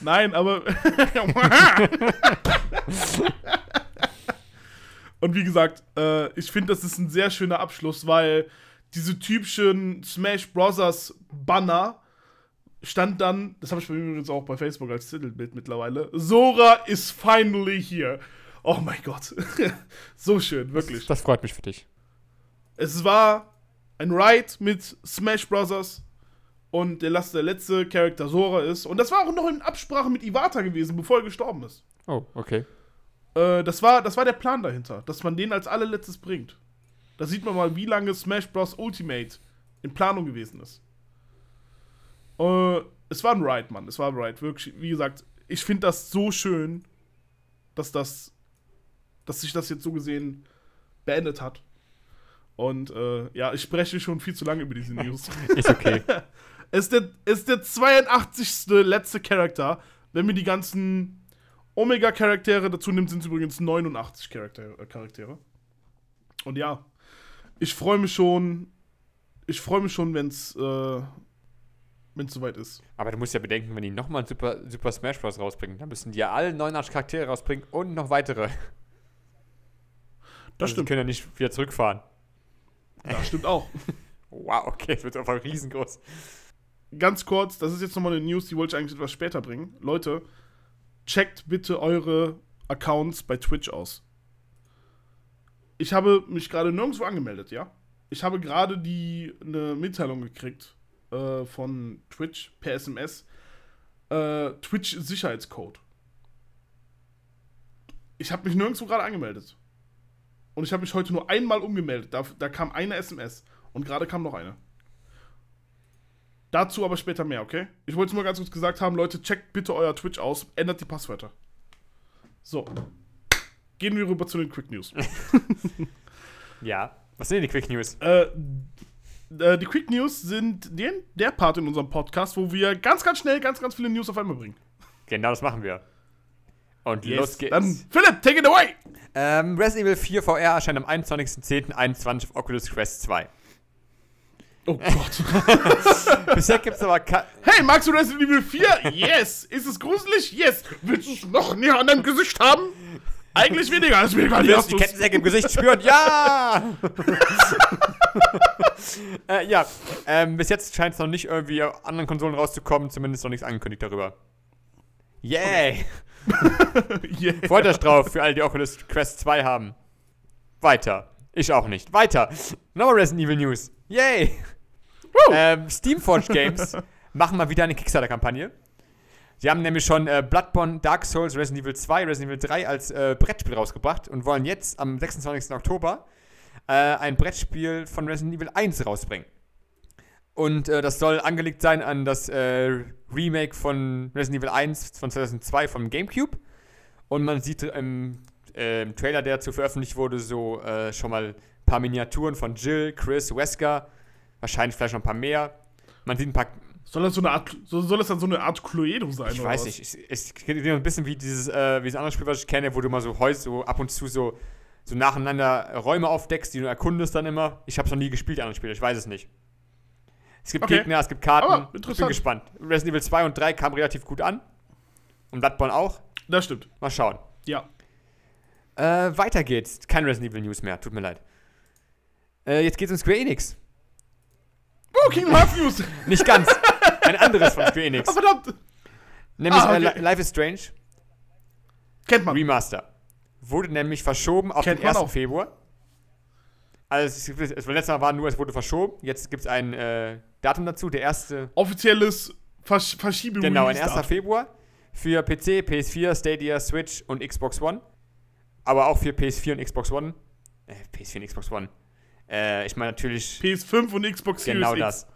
Nein, aber. Und wie gesagt, äh, ich finde, das ist ein sehr schöner Abschluss, weil diese typischen Smash Bros. Banner stand dann, das habe ich bei mir übrigens auch bei Facebook als Titelbild mittlerweile, Sora is finally here. Oh mein Gott. so schön, wirklich. Das freut mich für dich. Es war ein Ride mit Smash Bros. Und der, der letzte Charakter Sora ist. Und das war auch noch in Absprache mit Iwata gewesen, bevor er gestorben ist. Oh, okay. Äh, das, war, das war der Plan dahinter, dass man den als allerletztes bringt. Da sieht man mal, wie lange Smash Bros. Ultimate in Planung gewesen ist. Äh, es war ein Ride, Mann. Es war ein Ride. Wirklich, wie gesagt, ich finde das so schön, dass das, dass sich das jetzt so gesehen beendet hat. Und äh, ja, ich spreche schon viel zu lange über diese News. Ist okay. Ist der, ist der 82. letzte Charakter. Wenn wir die ganzen Omega-Charaktere dazu nimmt, sind es übrigens 89 Charakter, äh, Charaktere. Und ja, ich freue mich schon. Ich freue mich schon, wenn es äh, wenn's soweit ist. Aber du musst ja bedenken, wenn die nochmal Super, Super Smash Bros. rausbringen, dann müssen die ja alle 89 Charaktere rausbringen und noch weitere. Das Also Die stimmt. können ja nicht wieder zurückfahren. Das stimmt auch. Wow, okay, das wird einfach riesengroß. Ganz kurz, das ist jetzt nochmal eine News, die wollte ich eigentlich etwas später bringen. Leute, checkt bitte eure Accounts bei Twitch aus. Ich habe mich gerade nirgendwo angemeldet, ja? Ich habe gerade die eine Mitteilung gekriegt äh, von Twitch per SMS. Äh, Twitch Sicherheitscode. Ich habe mich nirgendwo gerade angemeldet. Und ich habe mich heute nur einmal umgemeldet. Da, da kam eine SMS. Und gerade kam noch eine. Dazu aber später mehr, okay? Ich wollte es nur ganz kurz gesagt haben, Leute, checkt bitte euer Twitch aus, ändert die Passwörter. So. Gehen wir rüber zu den Quick News. Ja. Was sind denn die Quick News? äh, äh, die Quick News sind den, der Part in unserem Podcast, wo wir ganz, ganz schnell ganz, ganz viele News auf einmal bringen. Genau, das machen wir. Und los geht's. Dann, Philipp, take it away! Ähm, Resident Evil 4 VR erscheint am 21.10.21 auf Oculus Quest 2. Oh Gott. Bisher gibt es aber ke- hey, magst du Resident Evil 4? Yes. Ist es gruselig? Yes. Willst du es noch näher an deinem Gesicht haben? Eigentlich weniger als weniger. Du wirst die Kettensäge im Gesicht spüren. Ja! äh, ja, ähm, bis jetzt scheint es noch nicht irgendwie auf anderen Konsolen rauszukommen, zumindest noch nichts angekündigt darüber. Yay! yeah. Freut euch drauf, für alle, die Oculus Quest 2 haben. Weiter. Ich auch nicht. Weiter. Nochmal Resident Evil News. Yay! Ähm, Steamforge Games machen mal wieder eine Kickstarter-Kampagne. Sie haben nämlich schon äh, Bloodborne, Dark Souls, Resident Evil 2, Resident Evil 3 als äh, Brettspiel rausgebracht und wollen jetzt am 26. Oktober äh, ein Brettspiel von Resident Evil 1 rausbringen. Und äh, das soll angelegt sein an das äh, Remake von Resident Evil 1 von 2002 vom GameCube. Und man sieht im, äh, im Trailer, der dazu veröffentlicht wurde, so schon mal ein paar Miniaturen von Jill, Chris, Wesker. Wahrscheinlich vielleicht noch ein paar mehr. Man sieht ein paar Soll das so eine Art, soll, das dann so eine Art Cluedo sein? ich weiß was? nicht. Es, geht ein bisschen wie dieses, äh, wie das andere Spiel, was ich kenne, wo du mal so Häuser, so ab und zu so, so nacheinander Räume aufdeckst, die du erkundest dann immer. Ich habe es noch nie gespielt, die anderen Spiele, ich weiß es nicht. Es gibt Okay. Gegner, es gibt Karten. Aber ich bin interessant. gespannt. Resident Evil 2 und 3 kamen relativ gut an. Und Bloodborne auch. Das stimmt. Mal schauen. Ja. Äh, weiter geht's. Kein Resident Evil News mehr, tut mir leid. Äh, jetzt geht's um Square Enix. Oh, Kingdom Hearts News. Nicht ganz. Ein anderes von Square Enix. Ah, verdammt. Nämlich Ah, äh, okay. Li- Life is Strange. Kennt man. Remaster. Wurde nämlich verschoben auf Kennt den man 1. auch. Februar. Also es, es, es, letztes Mal war nur, es wurde verschoben. Jetzt gibt es ein äh, Datum dazu. Der erste, Offizielles Versch Verschiebung. genau, ein 1. Februar. Für PC, PS4, Stadia, Switch und Xbox One. Aber auch für PS4 und Xbox One. Äh, PS4 und Xbox One. Äh, ich meine natürlich PS5 und Xbox Series genau X. das.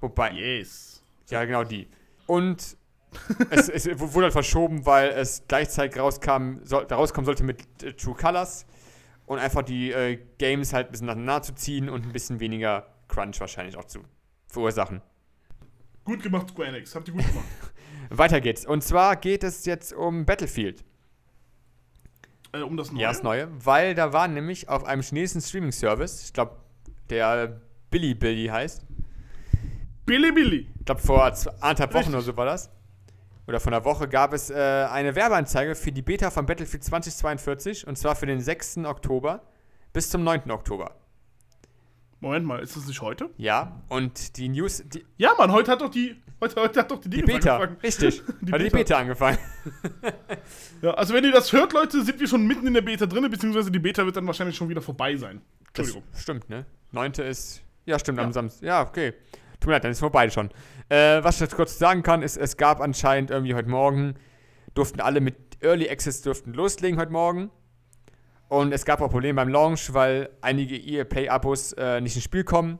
Wobei, Yes. Ja, genau die. Und es, es wurde halt verschoben, weil es gleichzeitig rauskam, soll, rauskommen sollte mit äh, True Colors und einfach die äh, Games halt ein bisschen nacheinander zu ziehen und ein bisschen weniger Crunch wahrscheinlich auch zu verursachen. Gut gemacht, Square Enix. Habt ihr gut gemacht. Weiter geht's. Und zwar geht es jetzt um Battlefield. Äh, um das Neue? Ja, das Neue. Weil da war nämlich auf einem chinesischen Streaming-Service, ich glaube, der Billy Billy heißt. Billy Billy. Ich glaube, vor anderthalb Wochen Richtig. oder so war das. Oder von einer Woche gab es äh, eine Werbeanzeige für die Beta von Battlefield 2042 und zwar für den 6. Oktober bis zum 9. Oktober. Moment mal, ist das nicht heute? Ja, und die News, die, Ja, Mann, heute hat doch die. Heute, heute hat doch die die Beta, angefangen. richtig, Die hat die Beta. Beta angefangen. Ja, also wenn ihr das hört, Leute, sind wir schon mitten in der Beta drin, beziehungsweise die Beta wird dann wahrscheinlich schon wieder vorbei sein. Das Entschuldigung. stimmt, ne? 9. ist, ja stimmt, Ja. am Samstag. Ja, okay. Tut mir leid, dann ist vorbei schon. Äh, was ich jetzt kurz sagen kann, ist, es gab anscheinend irgendwie heute Morgen, durften alle mit Early Access durften loslegen heute Morgen. Und es gab auch Probleme beim Launch, weil einige EA Play-Abos äh, nicht ins Spiel kommen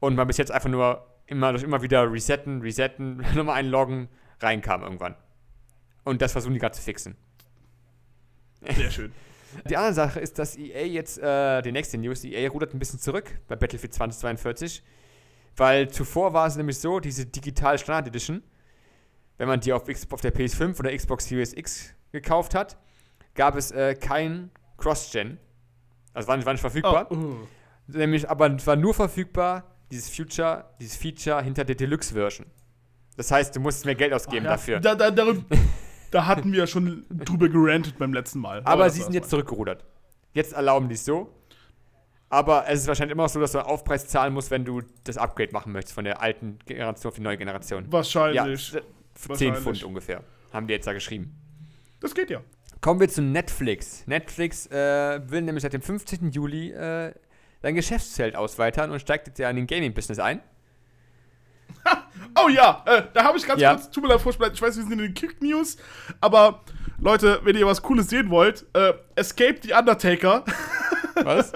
und man bis jetzt einfach nur immer, durch immer wieder resetten, resetten, nochmal einloggen, reinkam irgendwann. Und das versuchen die gerade zu fixen. Sehr schön. Die andere Sache ist, dass EA jetzt, äh, die nächste News, EA rudert ein bisschen zurück bei Battlefield 2042, weil zuvor war es nämlich so, diese Digital Standard Edition, wenn man die auf, X, auf der PS5 oder Xbox Series X gekauft hat, gab es äh, kein Cross-Gen. Also war nicht, war nicht verfügbar. Oh, uh. Nämlich, aber es war nur verfügbar, dieses Future, dieses Feature hinter der Deluxe-Version. Das heißt, du musst mehr Geld ausgeben ja, dafür. Da, da, darüber, da hatten wir ja schon drüber gerantet beim letzten Mal. Aber sie sind jetzt zurückgerudert. Jetzt erlauben die es so. Aber es ist wahrscheinlich immer noch so, dass du einen Aufpreis zahlen musst, wenn du das Upgrade machen möchtest von der alten Generation auf die neue Generation. Wahrscheinlich. Ja, f- 10 Wahrscheinlich. Pfund ungefähr. Haben die jetzt da geschrieben. Das geht ja. Kommen wir zu Netflix. Netflix äh, will nämlich seit dem 15. Juli äh, sein Geschäftsfeld ausweitern und steigt jetzt ja in den Gaming-Business ein. Oh ja, äh, da habe ich ganz Ja. kurz, tut mir leid, Vorsprung, ich weiß, wir sind in den Kick-News, aber Leute, wenn ihr was Cooles sehen wollt, äh, Escape the Undertaker, Was?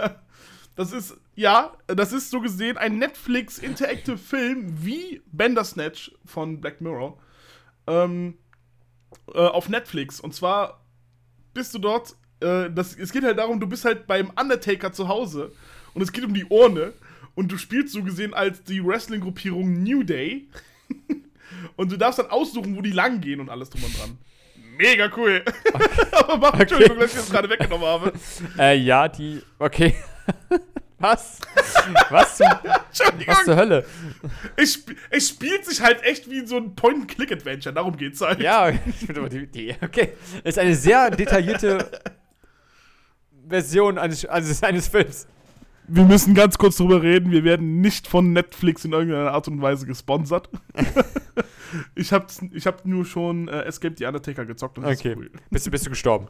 das ist, ja, das ist so gesehen ein Netflix-Interactive-Film wie Bandersnatch von Black Mirror ähm, äh, auf Netflix. Und zwar bist du dort, äh, das, es geht halt darum, du bist halt beim Undertaker zu Hause und es geht um die Urne und du spielst so gesehen als die Wrestling-Gruppierung New Day und du darfst dann aussuchen, wo die lang gehen und alles drum und dran. Mega cool. Aber mach, Entschuldigung, dass ich das gerade weggenommen habe. äh, ja, die. Okay. Was? Was, zum, was zur Hölle? Es, es spielt sich halt echt wie so ein Point-and-Click-Adventure. Darum geht's halt. Ja, okay. Es ist eine sehr detaillierte Version eines, eines, eines Films. Wir müssen ganz kurz drüber reden. Wir werden nicht von Netflix in irgendeiner Art und Weise gesponsert. ich habe ich hab nur schon äh, Escape the Undertaker gezockt und das Okay. ist cool. Bist du, bist du gestorben?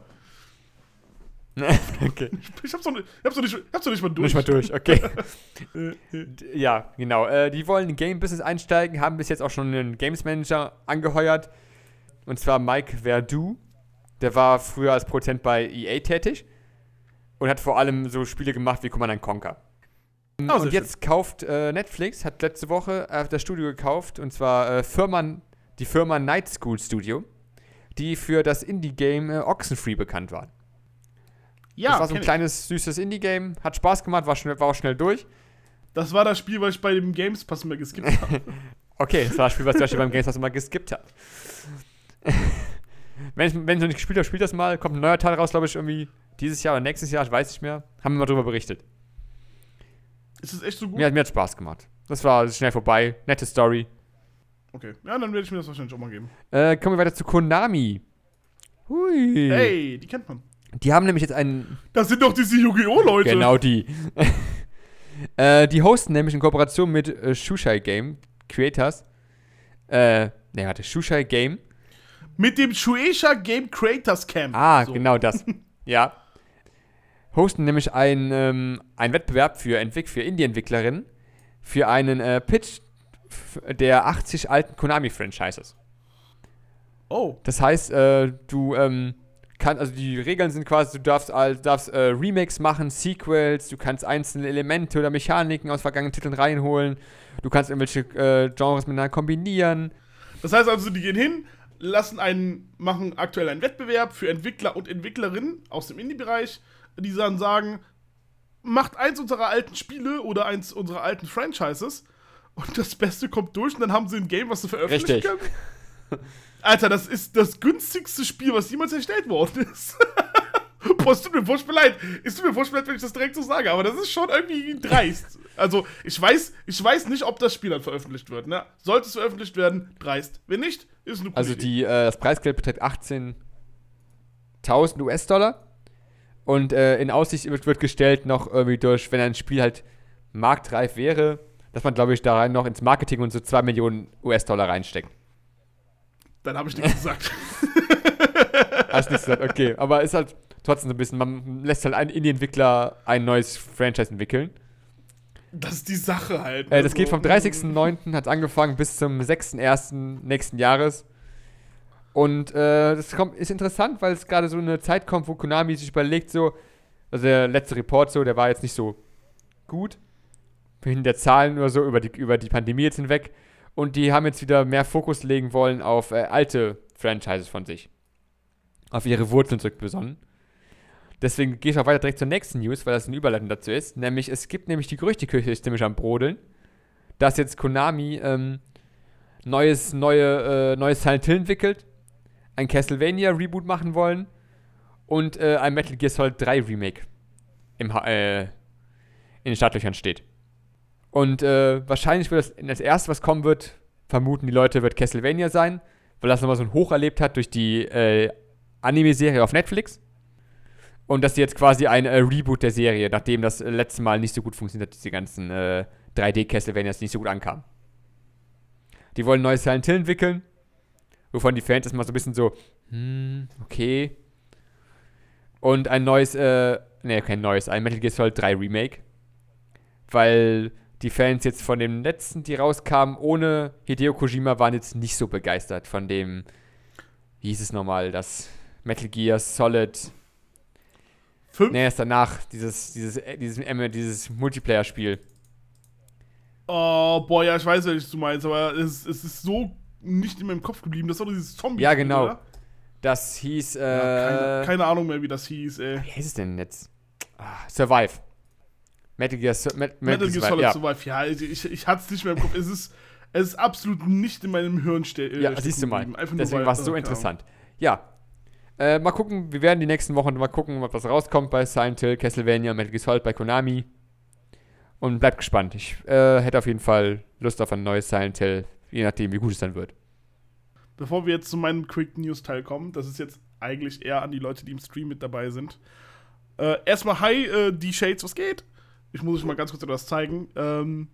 okay. Ich hab's noch nicht, ich hab's noch nicht, hab's mal durch. Nicht mal durch, okay. Ja, genau. Äh, die wollen in Game-Business einsteigen, haben bis jetzt auch schon einen Games-Manager angeheuert. Und zwar Mike Verdu. Der war früher als Produzent bei EA tätig und hat vor allem so Spiele gemacht wie Command Conquer. Sehr und jetzt kauft äh, Netflix, hat letzte Woche äh, das Studio gekauft, und zwar äh, Firma, die Firma Night School Studio, die für das Indie-Game äh, Oxenfree bekannt war. Ja, das war so ein kenn ich. kleines, süßes Indie-Game, hat Spaß gemacht, war, schnell, war auch schnell durch. das war das Spiel, was ich bei dem Games Pass immer geskippt habe. Okay, das war das Spiel, was Joshi beim Games Pass immer geskippt hat. wenn, ich, ich noch nicht gespielt habe, spielt das mal. Kommt ein neuer Teil raus, glaube ich, irgendwie dieses Jahr oder nächstes Jahr, ich weiß nicht mehr. Haben wir mal drüber berichtet. Ist das echt so gut? Mir, hat- mir hat Spaß gemacht. Das war schnell vorbei. Nette Story. Okay. Ja, dann werde ich mir das wahrscheinlich auch mal geben. Äh, kommen wir weiter zu Konami. Hui. Hey, die kennt man. Die haben nämlich jetzt einen. Das sind doch diese Yu-Gi-Oh! Leute. Genau die. äh, die hosten nämlich in Kooperation mit äh, Shushai Game Creators. Äh, ne, warte, Shushai Game. Mit dem Shueisha Game Creators Camp. Ah, So. genau das. ja. Hosten nämlich einen, ähm, einen Wettbewerb für, Entwick für Indie-Entwicklerinnen für einen äh, Pitch der 80 alten Konami-Franchises. Oh. Das heißt, äh, du ähm, kannst, also die Regeln sind quasi, du darfst, all- darfst äh, Remakes machen, Sequels, du kannst einzelne Elemente oder Mechaniken aus vergangenen Titeln reinholen, du kannst irgendwelche äh, Genres miteinander kombinieren. Das heißt also, die gehen hin, lassen einen, machen aktuell einen Wettbewerb für Entwickler und Entwicklerinnen aus dem Indie-Bereich, die dann sagen, macht eins unserer alten Spiele oder eins unserer alten Franchises und das Beste kommt durch und dann haben sie ein Game, was sie veröffentlichen Richtig. können. Alter, das ist das günstigste Spiel, was jemals erstellt worden ist. Boah, es tut mir furchtbar leid. Es tut mir furchtbar leid, wenn ich das direkt so sage, aber das ist schon irgendwie dreist. Also, ich weiß, ich weiß nicht, ob das Spiel dann veröffentlicht wird. Ne? Sollte es veröffentlicht werden, dreist. Wenn nicht, ist eine coole Also, die, äh, das Preisgeld beträgt 18.000 US-Dollar. Und äh, in Aussicht wird, wird gestellt, noch irgendwie durch, wenn ein Spiel halt marktreif wäre, dass man, glaube ich, da rein noch ins Marketing und so 2 Millionen US-Dollar reinsteckt. Dann habe ich nichts gesagt. Hast nichts gesagt, okay. Aber ist halt trotzdem so ein bisschen, man lässt halt einen Indie-Entwickler ein neues Franchise entwickeln. Das ist die Sache halt. Äh, das geht vom 30.09. hat angefangen bis zum 6.01. nächsten Jahres. Und äh, das kommt, ist interessant, weil es gerade so eine Zeit kommt, wo Konami sich überlegt, so, also der letzte Report so, der war jetzt nicht so gut. In der Zahlen oder so über die, über die Pandemie jetzt hinweg. Und die haben jetzt wieder mehr Fokus legen wollen auf äh, alte Franchises von sich. Auf ihre Wurzeln zurückbesonnen. Deswegen gehe ich auch weiter direkt zur nächsten News, weil das eine Überleitung dazu ist. Nämlich, es gibt nämlich die Gerüchteküche ist nämlich am Brodeln, dass jetzt Konami ähm, neues, neue, äh, neues Silent Hill entwickelt, ein Castlevania-Reboot machen wollen und äh, ein Metal Gear Solid 3 Remake im, äh, in den Startlöchern steht. Und äh, wahrscheinlich wird das, das erste, was kommen wird, vermuten die Leute, wird Castlevania sein, weil das nochmal so ein Hoch erlebt hat durch die äh, Anime-Serie auf Netflix. Und dass sie jetzt quasi ein äh, Reboot der Serie, nachdem das äh, letzte Mal nicht so gut funktioniert hat, diese ganzen äh, 3D-Castlevanias nicht so gut ankamen. Die wollen neues Silent Hill entwickeln, wovon die Fans erstmal so ein bisschen so, hm, okay. Und ein neues, äh, ne, kein neues, ein Metal Gear Solid 3 Remake. Weil die Fans jetzt von dem letzten, die rauskamen, ohne Hideo Kojima, waren jetzt nicht so begeistert von dem, wie hieß es nochmal, das Metal Gear Solid Fünf? Nee, ist danach dieses, dieses, äh, dieses, dieses, dieses Multiplayer-Spiel. Oh, boah, ja, ich weiß, was du meinst, aber es, es ist so nicht in meinem Kopf geblieben. Das war doch dieses Zombie. Ja, genau. Oder? Das hieß. Äh, ja, keine, keine, Ahnung mehr, wie das hieß, ey. Wie heißt es denn jetzt? Ah, Survive. Metal Gear, Su Met Metal Gear Solid ja. Survive. Ja, ich, ich, hatte es nicht mehr im Kopf. Es ist, es ist absolut nicht in meinem Hirn stehen. Ja, siehst du mal. Deswegen war es so interessant. Ja, äh, mal gucken, wir werden die nächsten Wochen mal gucken, ob was rauskommt bei Silent Hill, Castlevania, Metal Gear Solid bei Konami. Und bleibt gespannt. Ich äh, hätte auf jeden Fall Lust auf ein neues Silent Hill, je nachdem, wie gut es dann wird. Bevor wir jetzt zu meinem Quick News Teil kommen, das ist jetzt eigentlich eher an die Leute, die im Stream mit dabei sind. Äh, erstmal, hi, äh, die Shades, was geht? Ich muss euch mal ganz kurz etwas zeigen. Ähm,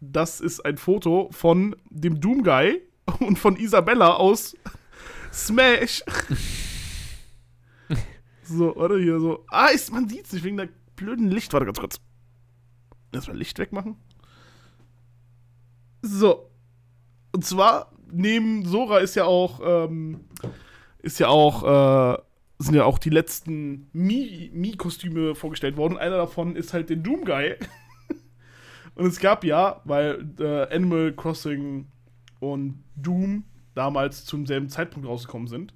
das ist ein Foto von dem Doom Guy und von Isabella aus Smash. So, oder hier so. Ah, ist, man sieht es nicht wegen der blöden Licht. Warte ganz kurz. Erstmal Licht wegmachen. So. Und zwar, neben Sora ist ja auch, ähm, ist ja auch, äh, sind ja auch die letzten Mi-Kostüme vorgestellt worden. Einer davon ist halt den Doom Guy. und es gab ja, weil äh, Animal Crossing und Doom damals zum selben Zeitpunkt rausgekommen sind,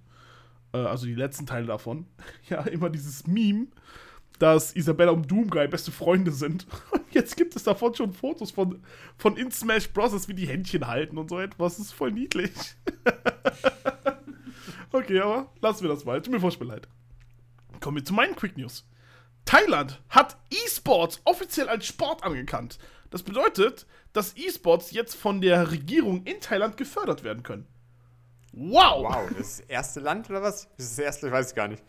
äh, also die letzten Teile davon, ja immer dieses Meme, dass Isabella und Doomguy beste Freunde sind. Und jetzt gibt es davon schon Fotos von, von in Smash Bros., wie die Händchen halten und so etwas. Das ist voll niedlich. Okay, aber lassen wir das mal. Tut mir furchtbar leid. Kommen wir zu meinen Quick News. Thailand hat E-Sports offiziell als Sport anerkannt. Das bedeutet, dass E-Sports jetzt von der Regierung in Thailand gefördert werden können. Wow! Wow, das erste Land oder was? Das ist das erste, ich weiß es gar nicht.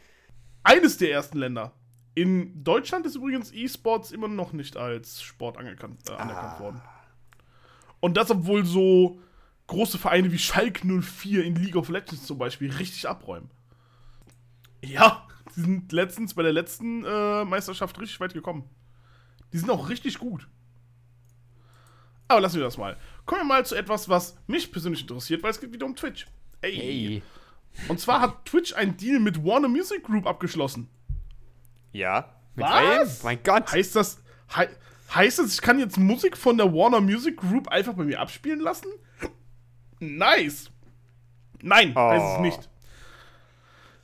Eines der ersten Länder. In Deutschland ist übrigens E-Sports immer noch nicht als Sport anerkannt, äh, anerkannt ah. worden. Und das, obwohl so große Vereine wie Schalke 04 in League of Legends zum Beispiel richtig abräumen. Ja, die sind letztens bei der letzten äh, Meisterschaft richtig weit gekommen. Die sind auch richtig gut. Aber lassen wir das mal. Kommen wir mal zu etwas, was mich persönlich interessiert, weil es geht wieder um Twitch. Ey. Hey. Und zwar hat Twitch einen Deal mit Warner Music Group abgeschlossen. Ja. Mit Was? Wem? Mein Gott. Heißt das, he heißt das, ich kann jetzt Musik von der Warner Music Group einfach bei mir abspielen lassen? Nice. Nein, oh. heißt es nicht.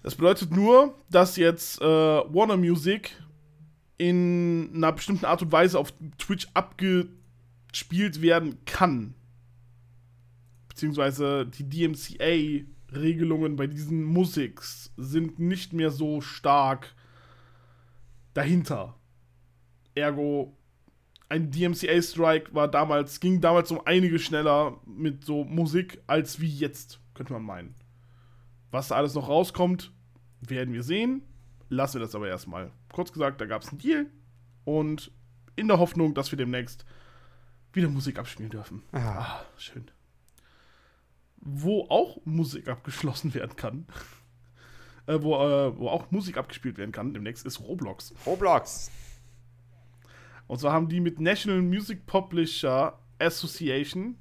Das bedeutet nur, dass jetzt äh, Warner Music in einer bestimmten Art und Weise auf Twitch abgespielt werden kann beziehungsweise die DMCA-Regelungen bei diesen Musiks sind nicht mehr so stark dahinter. Ergo, ein DMCA-Strike war damals, ging damals um einige schneller mit so Musik als wie jetzt, könnte man meinen. Was da alles noch rauskommt, werden wir sehen. Lassen wir das aber erstmal. Kurz gesagt, da gab es einen Deal und in der Hoffnung, dass wir demnächst wieder Musik abspielen dürfen. Ah. Schön. Wo auch Musik abgeschlossen werden kann, äh, wo, äh, wo auch Musik abgespielt werden kann demnächst, ist Roblox. Roblox. Und zwar haben die mit National Music Publisher Association,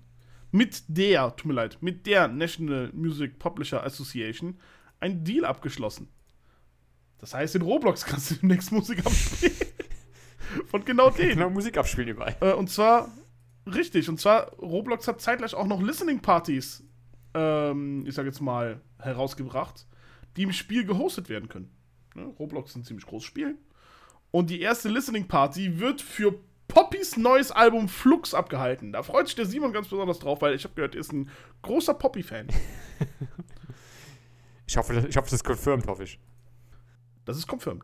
mit der, tut mir leid, mit der National Music Publisher Association einen Deal abgeschlossen. Das heißt, in Roblox kannst du demnächst Musik abspielen. Von genau denen. Genau, Musik abspielen überall. Äh, und zwar, richtig, und zwar, Roblox hat zeitgleich auch noch Listening-Partys, ähm, ich sag jetzt mal, herausgebracht, die im Spiel gehostet werden können. Ne? Roblox ist ein ziemlich großes Spiel. Und die erste Listening-Party wird für Poppys neues Album Flux abgehalten. Da freut sich der Simon ganz besonders drauf, weil ich habe gehört, er ist ein großer Poppy-Fan. Ich hoffe, das- ich hoffe, das ist confirmed, hoffe ich. Das ist confirmed.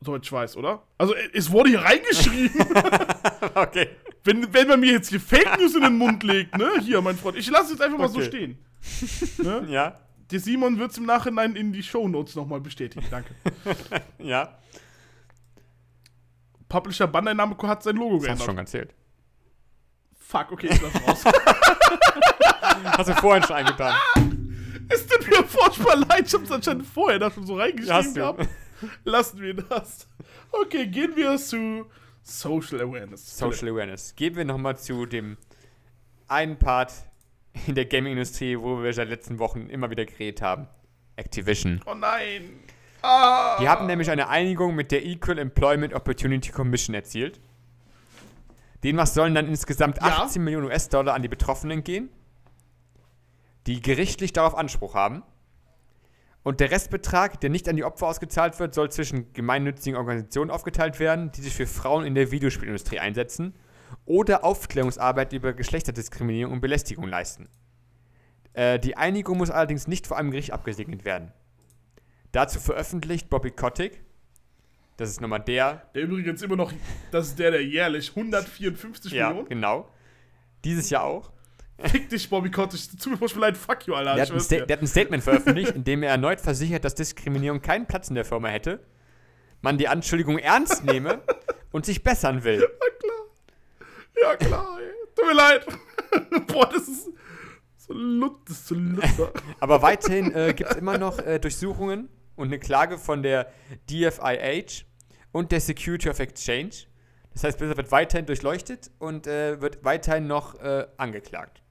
Soweit ich weiß, oder? Also, äh, es wurde hier reingeschrieben. okay. Wenn, wenn man mir jetzt hier Fake News in den Mund legt, ne? Hier, mein Freund. Ich lasse es einfach mal so stehen. Ne? Ja, Der Simon wird es im Nachhinein in die Shownotes nochmal bestätigen. Danke. ja. Publisher Bandai Namco hat sein Logo Das hast du geändert. schon erzählt. Fuck, okay, ich lass raus. Hast du vorhin schon eingetan. es tut mir furchtbar leid, ich hab's anscheinend vorher da schon so reingeschrieben gehabt. Lassen wir das. Okay, gehen wir zu Social Awareness. Social Awareness. Gehen wir nochmal zu dem einen Part in der Gaming-Industrie, wo wir seit letzten Wochen immer wieder geredet haben. Activision. Oh nein. Ah. Die haben nämlich eine Einigung mit der Equal Employment Opportunity Commission erzielt. Demnach sollen dann insgesamt Ja. 18 Millionen US-Dollar an die Betroffenen gehen, die gerichtlich darauf Anspruch haben. Und der Restbetrag, der nicht an die Opfer ausgezahlt wird, soll zwischen gemeinnützigen Organisationen aufgeteilt werden, die sich für Frauen in der Videospielindustrie einsetzen oder Aufklärungsarbeit über Geschlechterdiskriminierung und Belästigung leisten. Äh, die Einigung muss allerdings nicht vor einem Gericht abgesegnet werden. Dazu veröffentlicht Bobby Kotick, das ist nochmal der, Der übrigens immer noch, das ist der, der jährlich 154 ja, Millionen. genau, dieses Jahr auch, Fick dich, Bobby Kotick. Tut mir leid, fuck you, Alter. der hat, ein der hat ein Statement veröffentlicht, in dem er erneut versichert, dass Diskriminierung keinen Platz in der Firma hätte, man die Anschuldigung ernst nehme und sich bessern will. Ja, klar, ey. Tut mir leid. Boah, das ist so lut, das ist so. Aber weiterhin äh, gibt es immer noch äh, Durchsuchungen und eine Klage von der DFIH und der Security of Exchange. Das heißt, Blizzard wird weiterhin durchleuchtet und äh, wird weiterhin noch äh, angeklagt.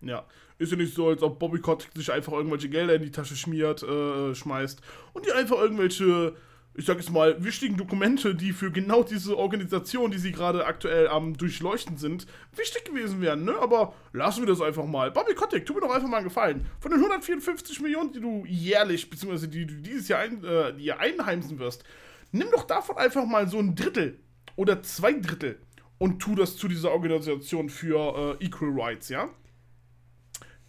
ja. Ist ja nicht so, als ob Bobby Kotick sich einfach irgendwelche Gelder in die Tasche schmiert, äh, schmeißt und die einfach irgendwelche, ich sag jetzt mal, wichtigen Dokumente, die für genau diese Organisation, die sie gerade aktuell am Durchleuchten sind, wichtig gewesen wären, ne? Aber lassen wir das einfach mal. Bobby Kotick, tu mir doch einfach mal einen Gefallen. Von den 154 Millionen, die du jährlich, beziehungsweise die du dieses Jahr ein, äh, die einheimsen wirst, nimm doch davon einfach mal so ein Drittel oder zwei Drittel und tu das zu dieser Organisation für äh, Equal Rights, ja?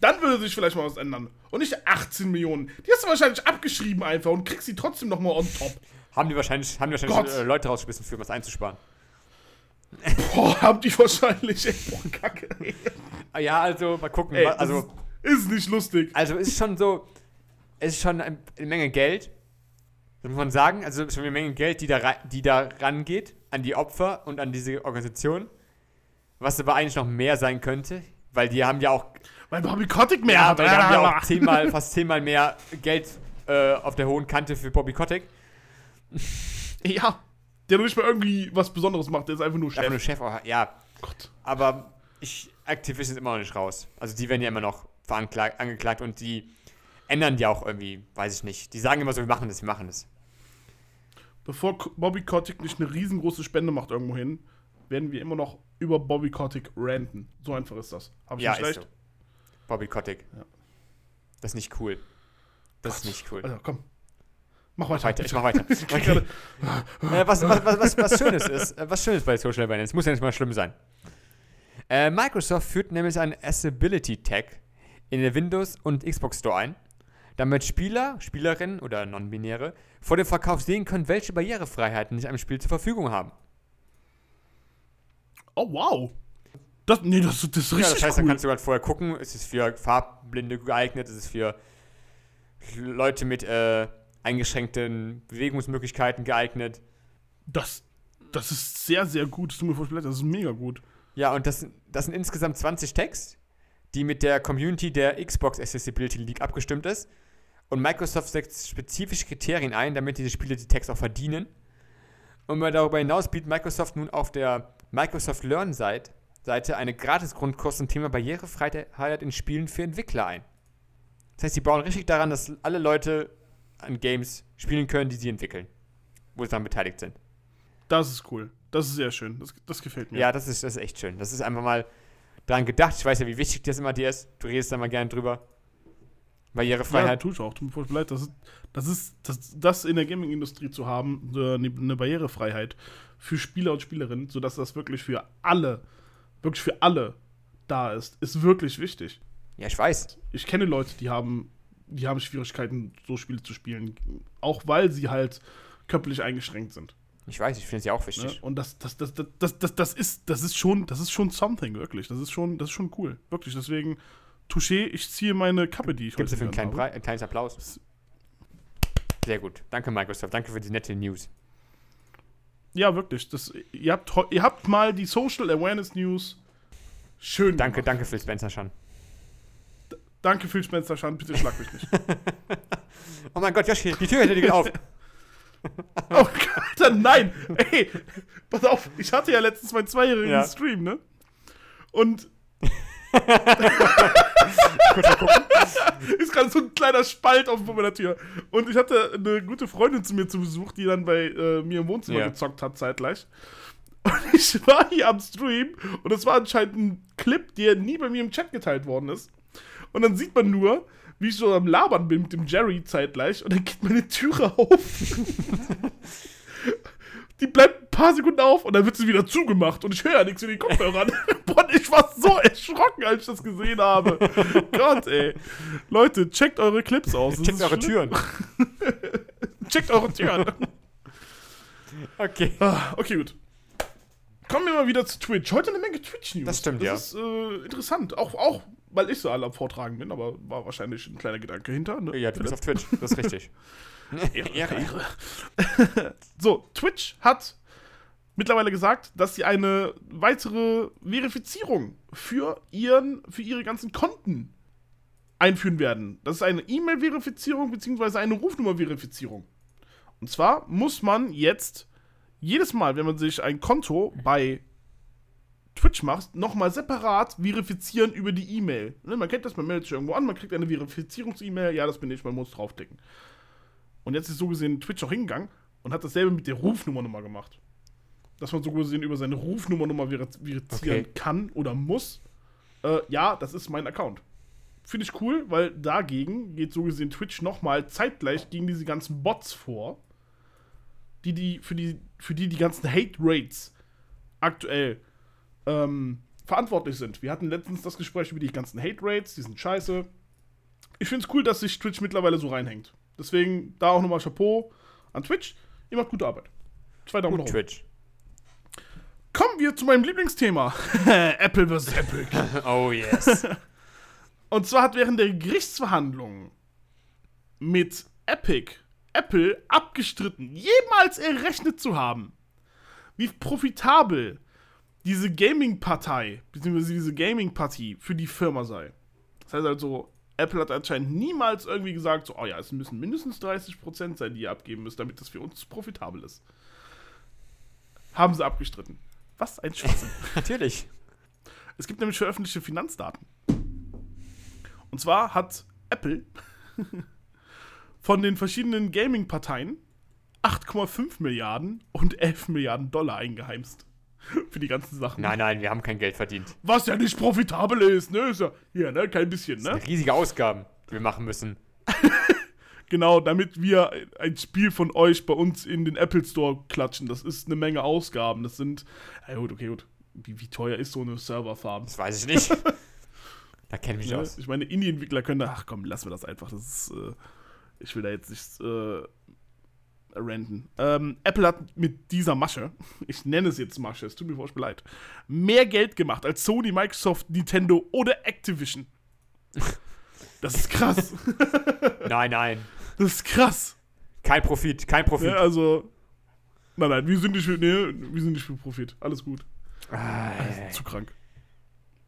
Dann würde sich vielleicht mal was ändern. Und nicht 18 Millionen. Die hast du wahrscheinlich abgeschrieben einfach und kriegst sie trotzdem nochmal on top. Haben die wahrscheinlich, haben die wahrscheinlich Gott. äh, Leute rausgeschmissen, für was einzusparen. Boah, haben die wahrscheinlich. Ey, boah, kacke. Ey. Ah, ja, also mal gucken. Ey, also, ist, ist nicht lustig. also es ist schon so, es ist schon ein- eine Menge Geld. Das muss man sagen. Also schon eine Menge Geld, die da, die da rangeht an die Opfer und an diese Organisation. Was aber eigentlich noch mehr sein könnte, weil die haben ja auch Weil Bobby Kotick mehr Ja, hat. weil die haben ja auch zehnmal, fast zehnmal mehr Geld äh, auf der hohen Kante für Bobby Kotick. Ja. Der nicht mal irgendwie was Besonderes macht. Der ist einfach nur Einfach Chef. nur Chef, oh, ja. Gott. Aber ich, Activision ist immer noch nicht raus. Also die werden ja immer noch veranklagt, angeklagt und die ändern ja auch irgendwie, weiß ich nicht. Die sagen immer so, wir machen das, wir machen das. Bevor Bobby Kotick nicht eine riesengroße Spende macht irgendwo hin, werden wir immer noch über Bobby Kotick ranten. So einfach ist das. Hab ich Ja, nicht recht? so. Bobby Kotick. Das ist nicht cool. Das ist nicht cool. Also, komm. Mach weiter. Weiter, ich mach weiter. Okay. äh, was, was, was, was, Schönes ist, äh, was Schönes bei Social Awareness, muss ja nicht mal schlimm sein. Äh, Microsoft führt nämlich einen Accessibility Tag in der Windows- und Xbox Store ein, damit Spieler, Spielerinnen oder Non-Binäre vor dem Verkauf sehen können, welche Barrierefreiheiten sie einem Spiel zur Verfügung haben. Oh, wow. Das, nee, das, das ist richtig Ja, das heißt, cool. dann kannst du halt vorher gucken, ist es für Farbblinde geeignet, ist es für Leute mit äh, eingeschränkten Bewegungsmöglichkeiten geeignet. das, das ist sehr, sehr gut. Das tut mir voll Das ist mega gut. Ja, und das, das sind insgesamt 20 Tags, die mit der Community der Xbox Accessibility League abgestimmt ist. Und Microsoft setzt spezifische Kriterien ein, damit diese Spiele die Tags auch verdienen. Und darüber hinaus bietet Microsoft nun auf der Microsoft Learn Seite Seite eine Gratis-Grundkurs zum Thema Barrierefreiheit in Spielen für Entwickler ein. Das heißt, sie bauen richtig daran, dass alle Leute an Games spielen können, die sie entwickeln, wo sie daran beteiligt sind. Das ist cool. Das ist sehr schön. Das, das gefällt mir. Ja, das ist, das ist echt schön. Das ist einfach mal dran gedacht. Ich weiß ja, wie wichtig das immer dir ist. Du redest da mal gerne drüber. Ja, Barrierefreiheit. tue ich auch. Tut mir leid. Das ist, das, ist das, das in der Gaming-Industrie zu haben, eine eine Barrierefreiheit für Spieler und Spielerinnen, sodass das wirklich für alle, wirklich für alle da ist, ist wirklich wichtig. ja, ich weiß. Ich kenne Leute, die haben, die haben Schwierigkeiten, so Spiele zu spielen, auch weil sie halt körperlich eingeschränkt sind. Ich weiß, ich finde ja auch Ne? wichtig. Und das, das, das, das, das, das, das, ist, das ist schon, das ist schon something, wirklich. Das ist schon, das ist schon cool. Wirklich. Deswegen, Touché, ich ziehe meine Kappe, die ich Gibt es dafür einen kleinen habe. Brei- ein kleines Applaus? Sehr gut. Danke, Microsoft. Danke für die nette News. Ja, wirklich. Das, ihr, habt, ihr habt mal die Social Awareness News schön Danke, gemacht. danke, Phil Spencer schon. Danke, Phil Spencer, Schan, bitte schlag mich nicht. Oh mein Gott, Josh, die Tür geht auf. oh Gott, nein! Ey, pass auf, ich hatte ja letztens meinen zweijährigen Ja. Stream, ne? Und. ist gerade so ein kleiner Spalt auf meiner Tür. Und ich hatte eine gute Freundin zu mir zu Besuch, die dann bei äh, mir im Wohnzimmer Ja. gezockt hat, zeitgleich. Und ich war hier am Stream und es war anscheinend ein Clip, der nie bei mir im Chat geteilt worden ist. Und dann sieht man nur, wie ich so am Labern bin mit dem Jerry zeitgleich und dann geht meine Türe auf. Die bleibt ein paar Sekunden auf und dann wird sie wieder zugemacht und ich höre ja nichts in den Kopfhörern. Boah, ich war so erschrocken, als ich das gesehen habe. Gott, ey. Leute, checkt eure Clips aus. Das Checkt eure schlimm. Türen. Checkt eure Türen. Okay. Ah, okay, gut. Kommen wir mal wieder zu Twitch. Heute eine Menge Twitch-News. Das stimmt, ja. Das ist äh, interessant. Auch, auch, weil ich so alle am Vortragen bin, aber war wahrscheinlich ein kleiner Gedanke hinter. Ne? Ja, du bist auf Twitch. Das ist richtig. Ehre. So, Twitch hat mittlerweile gesagt, dass sie eine weitere Verifizierung für, ihren, für ihre ganzen Konten einführen werden. Das ist eine E-Mail-Verifizierung bzw. eine Rufnummer-Verifizierung. Und zwar muss man jetzt jedes Mal, wenn man sich ein Konto bei Twitch macht, nochmal separat verifizieren über die E-Mail. Ne, Man kennt das, man meldet sich irgendwo an, man kriegt eine Verifizierungs-E-Mail, ja, das bin ich, man muss draufklicken. Und jetzt ist so gesehen Twitch auch hingegangen und hat dasselbe mit der Rufnummer nochmal gemacht. Dass man so gesehen über seine Rufnummer nochmal verifizieren Okay. kann oder muss. Äh, ja, das ist mein Account. Finde ich cool, weil dagegen geht so gesehen Twitch nochmal zeitgleich gegen diese ganzen Bots vor, die, die, für, die, für die die ganzen Hate-Rates aktuell ähm, verantwortlich sind. Wir hatten letztens das Gespräch über die ganzen Hate-Rates, die sind scheiße. Ich finde es cool, dass sich Twitch mittlerweile so reinhängt. Deswegen da auch nochmal Chapeau an Twitch. Ihr macht gute Arbeit. Zwei Daumen Gut, oben. Twitch. Kommen wir zu meinem Lieblingsthema. Apple vs. Apple. Oh yes. Und zwar hat während der Gerichtsverhandlungen mit Epic Apple abgestritten, jemals errechnet zu haben, wie profitabel diese Gaming-Partei, beziehungsweise diese Gaming-Partie für die Firma sei. Das heißt also, Apple hat anscheinend niemals irgendwie gesagt, so, oh ja, es müssen mindestens 30% sein, die ihr abgeben müsst, damit das für uns profitabel ist. Haben sie abgestritten. Was ein Schwachsinn. Natürlich. Es gibt nämlich veröffentlichte Finanzdaten. Und zwar hat Apple von den verschiedenen Gaming-Parteien 8,5 Milliarden und 11 Milliarden Dollar eingeheimst. Für die ganzen Sachen. Nein, nein, wir haben kein Geld verdient. Was ja nicht profitabel ist, ne? Ist ja, ja ne? Kein bisschen, ne? Riesige Ausgaben, die wir machen müssen. Genau, damit wir ein Spiel von euch bei uns in den Apple Store klatschen. Das ist eine Menge Ausgaben. Das sind. Ja, gut, okay, gut. Wie, wie teuer ist so eine Serverfarm? Das weiß ich nicht. Da kenne ich mich Ne? aus. Ich meine, Indie-Entwickler können da, ach komm, lassen wir das einfach. Das ist, äh, ich will da jetzt nicht äh, ranten. Ähm, Apple hat mit dieser Masche, ich nenne es jetzt Masche, es tut mir furchtbar leid, mehr Geld gemacht als Sony, Microsoft, Nintendo oder Activision. Das ist krass. Nein, nein. Das ist krass. Kein Profit, kein Profit. Ja, also, nein, nein, wir sind nicht für, nee, wir sind nicht für Profit. Alles gut. Ah, Das ist zu krank.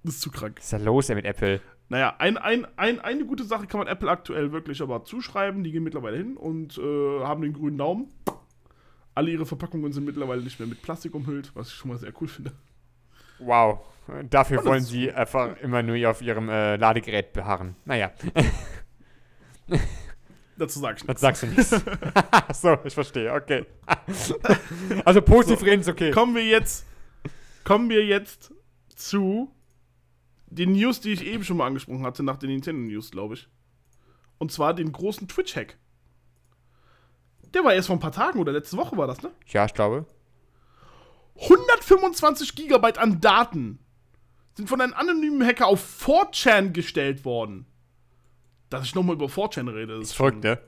Das ist zu krank. was ist da los ey, mit Apple? Naja, ein, ein, ein, eine gute Sache kann man Apple aktuell wirklich aber zuschreiben. Die gehen mittlerweile hin und äh, haben den grünen Daumen. Alle ihre Verpackungen sind mittlerweile nicht mehr mit Plastik umhüllt, was ich schon mal sehr cool finde. Wow. Dafür Alles wollen sie einfach immer nur auf ihrem äh, Ladegerät beharren. Naja, Dazu sag ich nichts. sagst du nichts. so, ich verstehe, okay. also positiv So. reden ist okay. Kommen wir jetzt, kommen wir jetzt zu den News, die ich eben schon mal angesprochen hatte, nach den Nintendo News, glaube ich. Und zwar den großen Twitch-Hack. Der war erst vor ein paar Tagen oder letzte Woche war das, ne? Ja, ich glaube. 125 Gigabyte an Daten sind von einem anonymen Hacker auf 4chan gestellt worden. Dass ich nochmal über 4chan rede, ist Ist verrückt, ne?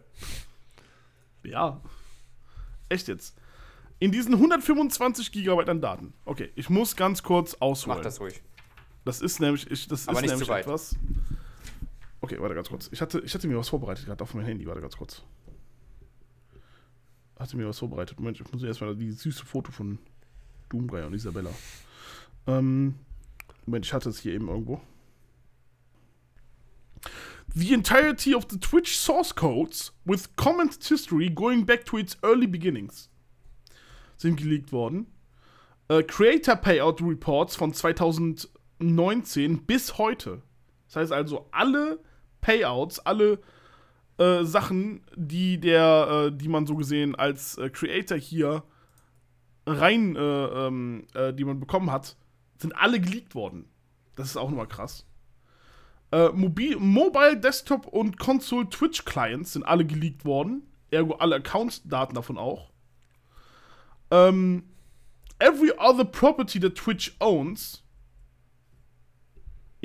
Ja. Echt jetzt. In diesen 125 Gigabyte an Daten. Okay, ich muss ganz kurz ausholen. Mach das ruhig. Das ist nämlich, ich, das Aber ist nämlich etwas. Okay, warte ganz kurz. Ich hatte, ich hatte mir was vorbereitet gerade auf mein Handy. Warte ganz kurz. Hatte mir was vorbereitet. Moment, ich muss erstmal die süße Foto von Doomguy und Isabella. Ähm, Moment, ich hatte es hier eben irgendwo. The entirety of the Twitch source codes with comment history going back to its early beginnings sind geleakt worden. Äh, Creator Payout Reports von 2019 bis heute. Das heißt also, alle Payouts, alle äh, Sachen, die der, äh, die man so gesehen als äh, Creator hier rein, äh, ähm, äh, die man bekommen hat, sind alle geleakt worden. Das ist auch nochmal krass. Äh, Mobil, Mobile, Desktop und Console Twitch Clients sind alle geleakt worden. Ergo alle Accounts-Daten davon auch. Ähm, every other property that Twitch owns,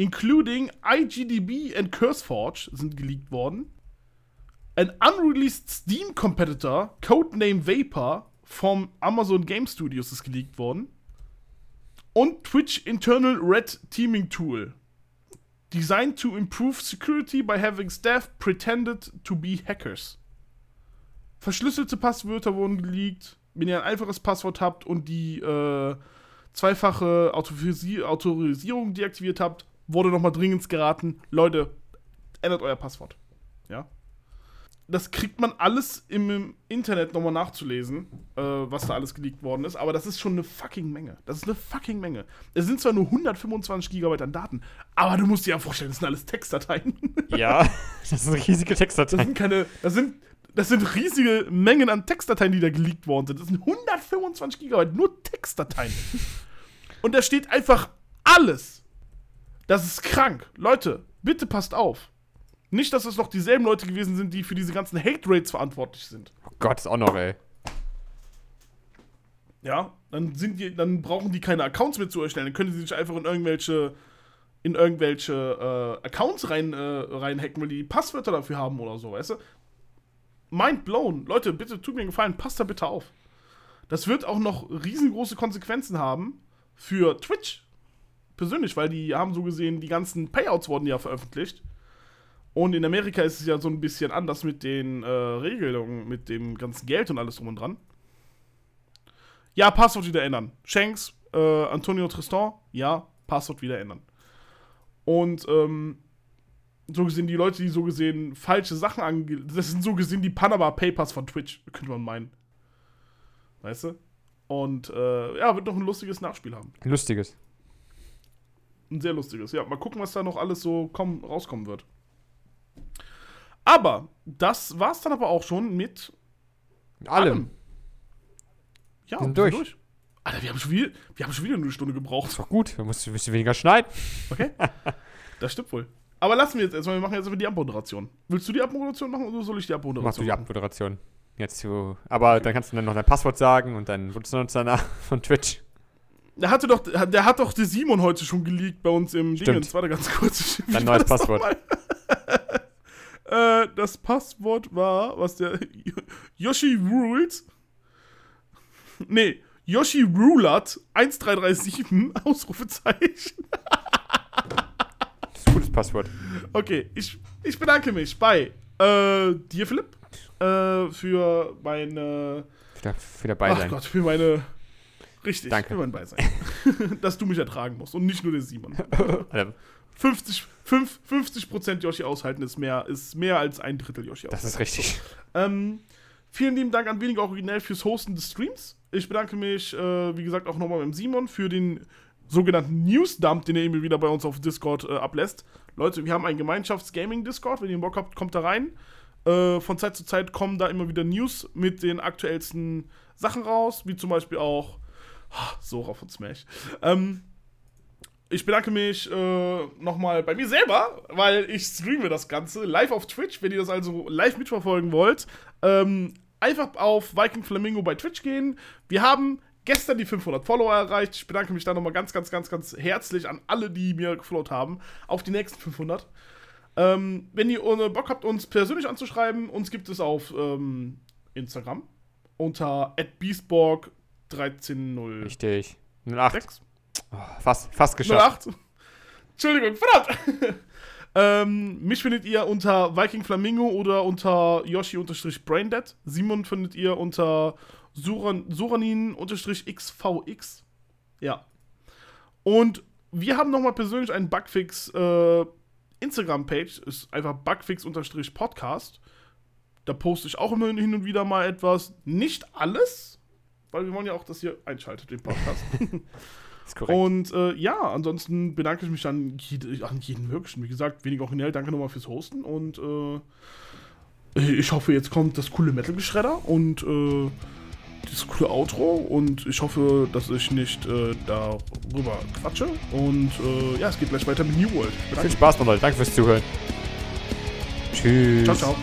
including IGDB and CurseForge, sind geleakt worden. An unreleased Steam competitor, codename Vapor, vom Amazon Game Studios ist geleakt worden. Und Twitch Internal Red Teaming Tool. Designed to improve security by having staff pretended to be hackers. Verschlüsselte Passwörter wurden geleakt. Wenn ihr ein einfaches Passwort habt und die äh, zweifache Autorisi Autorisierung deaktiviert habt, wurde nochmal dringend geraten, Leute, ändert euer Passwort. Ja. Das kriegt man alles im, Internet nochmal nachzulesen, äh, was da alles geleakt worden ist, aber das ist schon eine fucking Menge. Das ist eine fucking Menge. Es sind zwar nur 125 Gigabyte an Daten, aber du musst dir ja vorstellen, das sind alles Textdateien. Ja, das sind riesige Das Textdateien. sind keine, das sind, das sind riesige Mengen an Textdateien, die da geleakt worden sind. Das sind 125 Gigabyte, nur Textdateien. Und da steht einfach alles. Das ist krank. Leute, bitte passt auf. Nicht, dass es noch dieselben Leute gewesen sind, die für diese ganzen Hate-Rates verantwortlich sind. Oh Gott, ist auch noch, ey. Ja, dann sind die, dann brauchen die keine Accounts mehr zu erstellen. Dann können sie sich einfach in irgendwelche, in irgendwelche äh, Accounts rein, äh, reinhacken, weil die Passwörter dafür haben oder so, weißt du? Mind blown. Leute, bitte tut mir einen Gefallen, passt da bitte auf. Das wird auch noch riesengroße Konsequenzen haben für Twitch. Persönlich, weil die haben so gesehen, die ganzen Payouts wurden ja veröffentlicht. Und in Amerika ist es ja so ein bisschen anders mit den äh, Regelungen, mit dem ganzen Geld und alles drum und dran. Ja, Passwort wieder ändern. Shanks, äh, Antonio Tristan, ja, Passwort wieder ändern. Und ähm, so gesehen, die Leute, die so gesehen falsche Sachen ange... Das sind so gesehen die Panama Papers von Twitch, könnte man meinen. Weißt du? Und äh, ja, wird noch ein lustiges Nachspiel haben. Lustiges. Ein sehr lustiges. Ja, mal gucken, was da noch alles so kommen, rauskommen wird. Aber das war's dann aber auch schon mit Mit allem. Ja, Sind wir durch. Alter, wir haben, schon wieder, wir haben schon wieder eine Stunde gebraucht. Ist doch gut, wir müssen ein bisschen weniger schneiden. Okay? das stimmt wohl. Aber lassen wir jetzt erstmal, wir machen jetzt die Abmoderation. Willst du die Abmoderation machen oder soll ich die Machst du Abmoderation die machen? Abmoderation. Jetzt zu, aber dann kannst du dann noch dein Passwort sagen und dann Benutzername von Twitch. Der hatte doch, der hat doch der Simon heute schon geleakt bei uns im Stimmt. Dingens. Warte ganz kurz. Dein neues Passwort. äh, das Passwort war, was der Yoshi Rules. Nee, Yoshi Rulat 1337 Ausrufezeichen. Das ist ein gutes Passwort. Okay, ich, ich bedanke mich bei äh, dir, Philipp, äh, für meine. Wieder, wieder bei Ach. Gott, für meine. Richtig, Danke. für mein Beisein. Dass du mich ertragen musst und nicht nur der Simon. Alter, 50, 5, 50% Yoshi aushalten ist mehr, ist mehr als ein Drittel Yoshi Das aushalten. ist richtig. Ähm, vielen lieben Dank an Weniger Originell fürs Hosten des Streams. Ich bedanke mich, äh, wie gesagt, auch nochmal beim Simon für den sogenannten News-Dump, den er immer wieder bei uns auf Discord äh, ablässt. Leute, wir haben einen Gemeinschafts-Gaming-Discord. Wenn ihr Bock habt, kommt da rein. Äh, von Zeit zu Zeit kommen da immer wieder News mit den aktuellsten Sachen raus, wie zum Beispiel auch ah, Sora von Smash. Ähm, ich bedanke mich äh, nochmal bei mir selber, weil ich streame das Ganze live auf Twitch. Wenn ihr das also live mitverfolgen wollt, ähm, einfach auf Viking Flamingo bei Twitch gehen. Wir haben gestern die 500 Follower erreicht. Ich bedanke mich da nochmal ganz, ganz, ganz, ganz herzlich an alle, die mir gefollowt haben, auf die nächsten 500. Ähm, wenn ihr Bock habt, uns persönlich anzuschreiben, uns gibt es auf ähm, Instagram unter beastborg1306. Richtig. 08. Oh, fast, fast geschafft. 08. Entschuldigung, verdammt. ähm, mich findet ihr unter Viking Flamingo oder unter Yoshi-Braindead. Simon findet ihr unter Suran Suranin-XVX. Ja. Und wir haben nochmal persönlich einen Bugfix äh, Instagram-Page. Ist einfach Bugfix-Podcast. Da poste ich auch immer hin und wieder mal etwas. Nicht alles, weil wir wollen ja auch, dass ihr einschaltet, den Podcast. ist korrekt. Und äh, ja, ansonsten bedanke ich mich an, jede, an jeden möglichen. Wie gesagt, wenig originell. Danke nochmal fürs Hosten. Und äh, ich hoffe, jetzt kommt das coole Metal-Geschredder und äh, das coole Outro. Und ich hoffe, dass ich nicht äh, darüber quatsche. Und äh, ja, es geht gleich weiter mit New World. Viel Spaß noch, Leute. Danke fürs Zuhören. Tschüss. Ciao, ciao.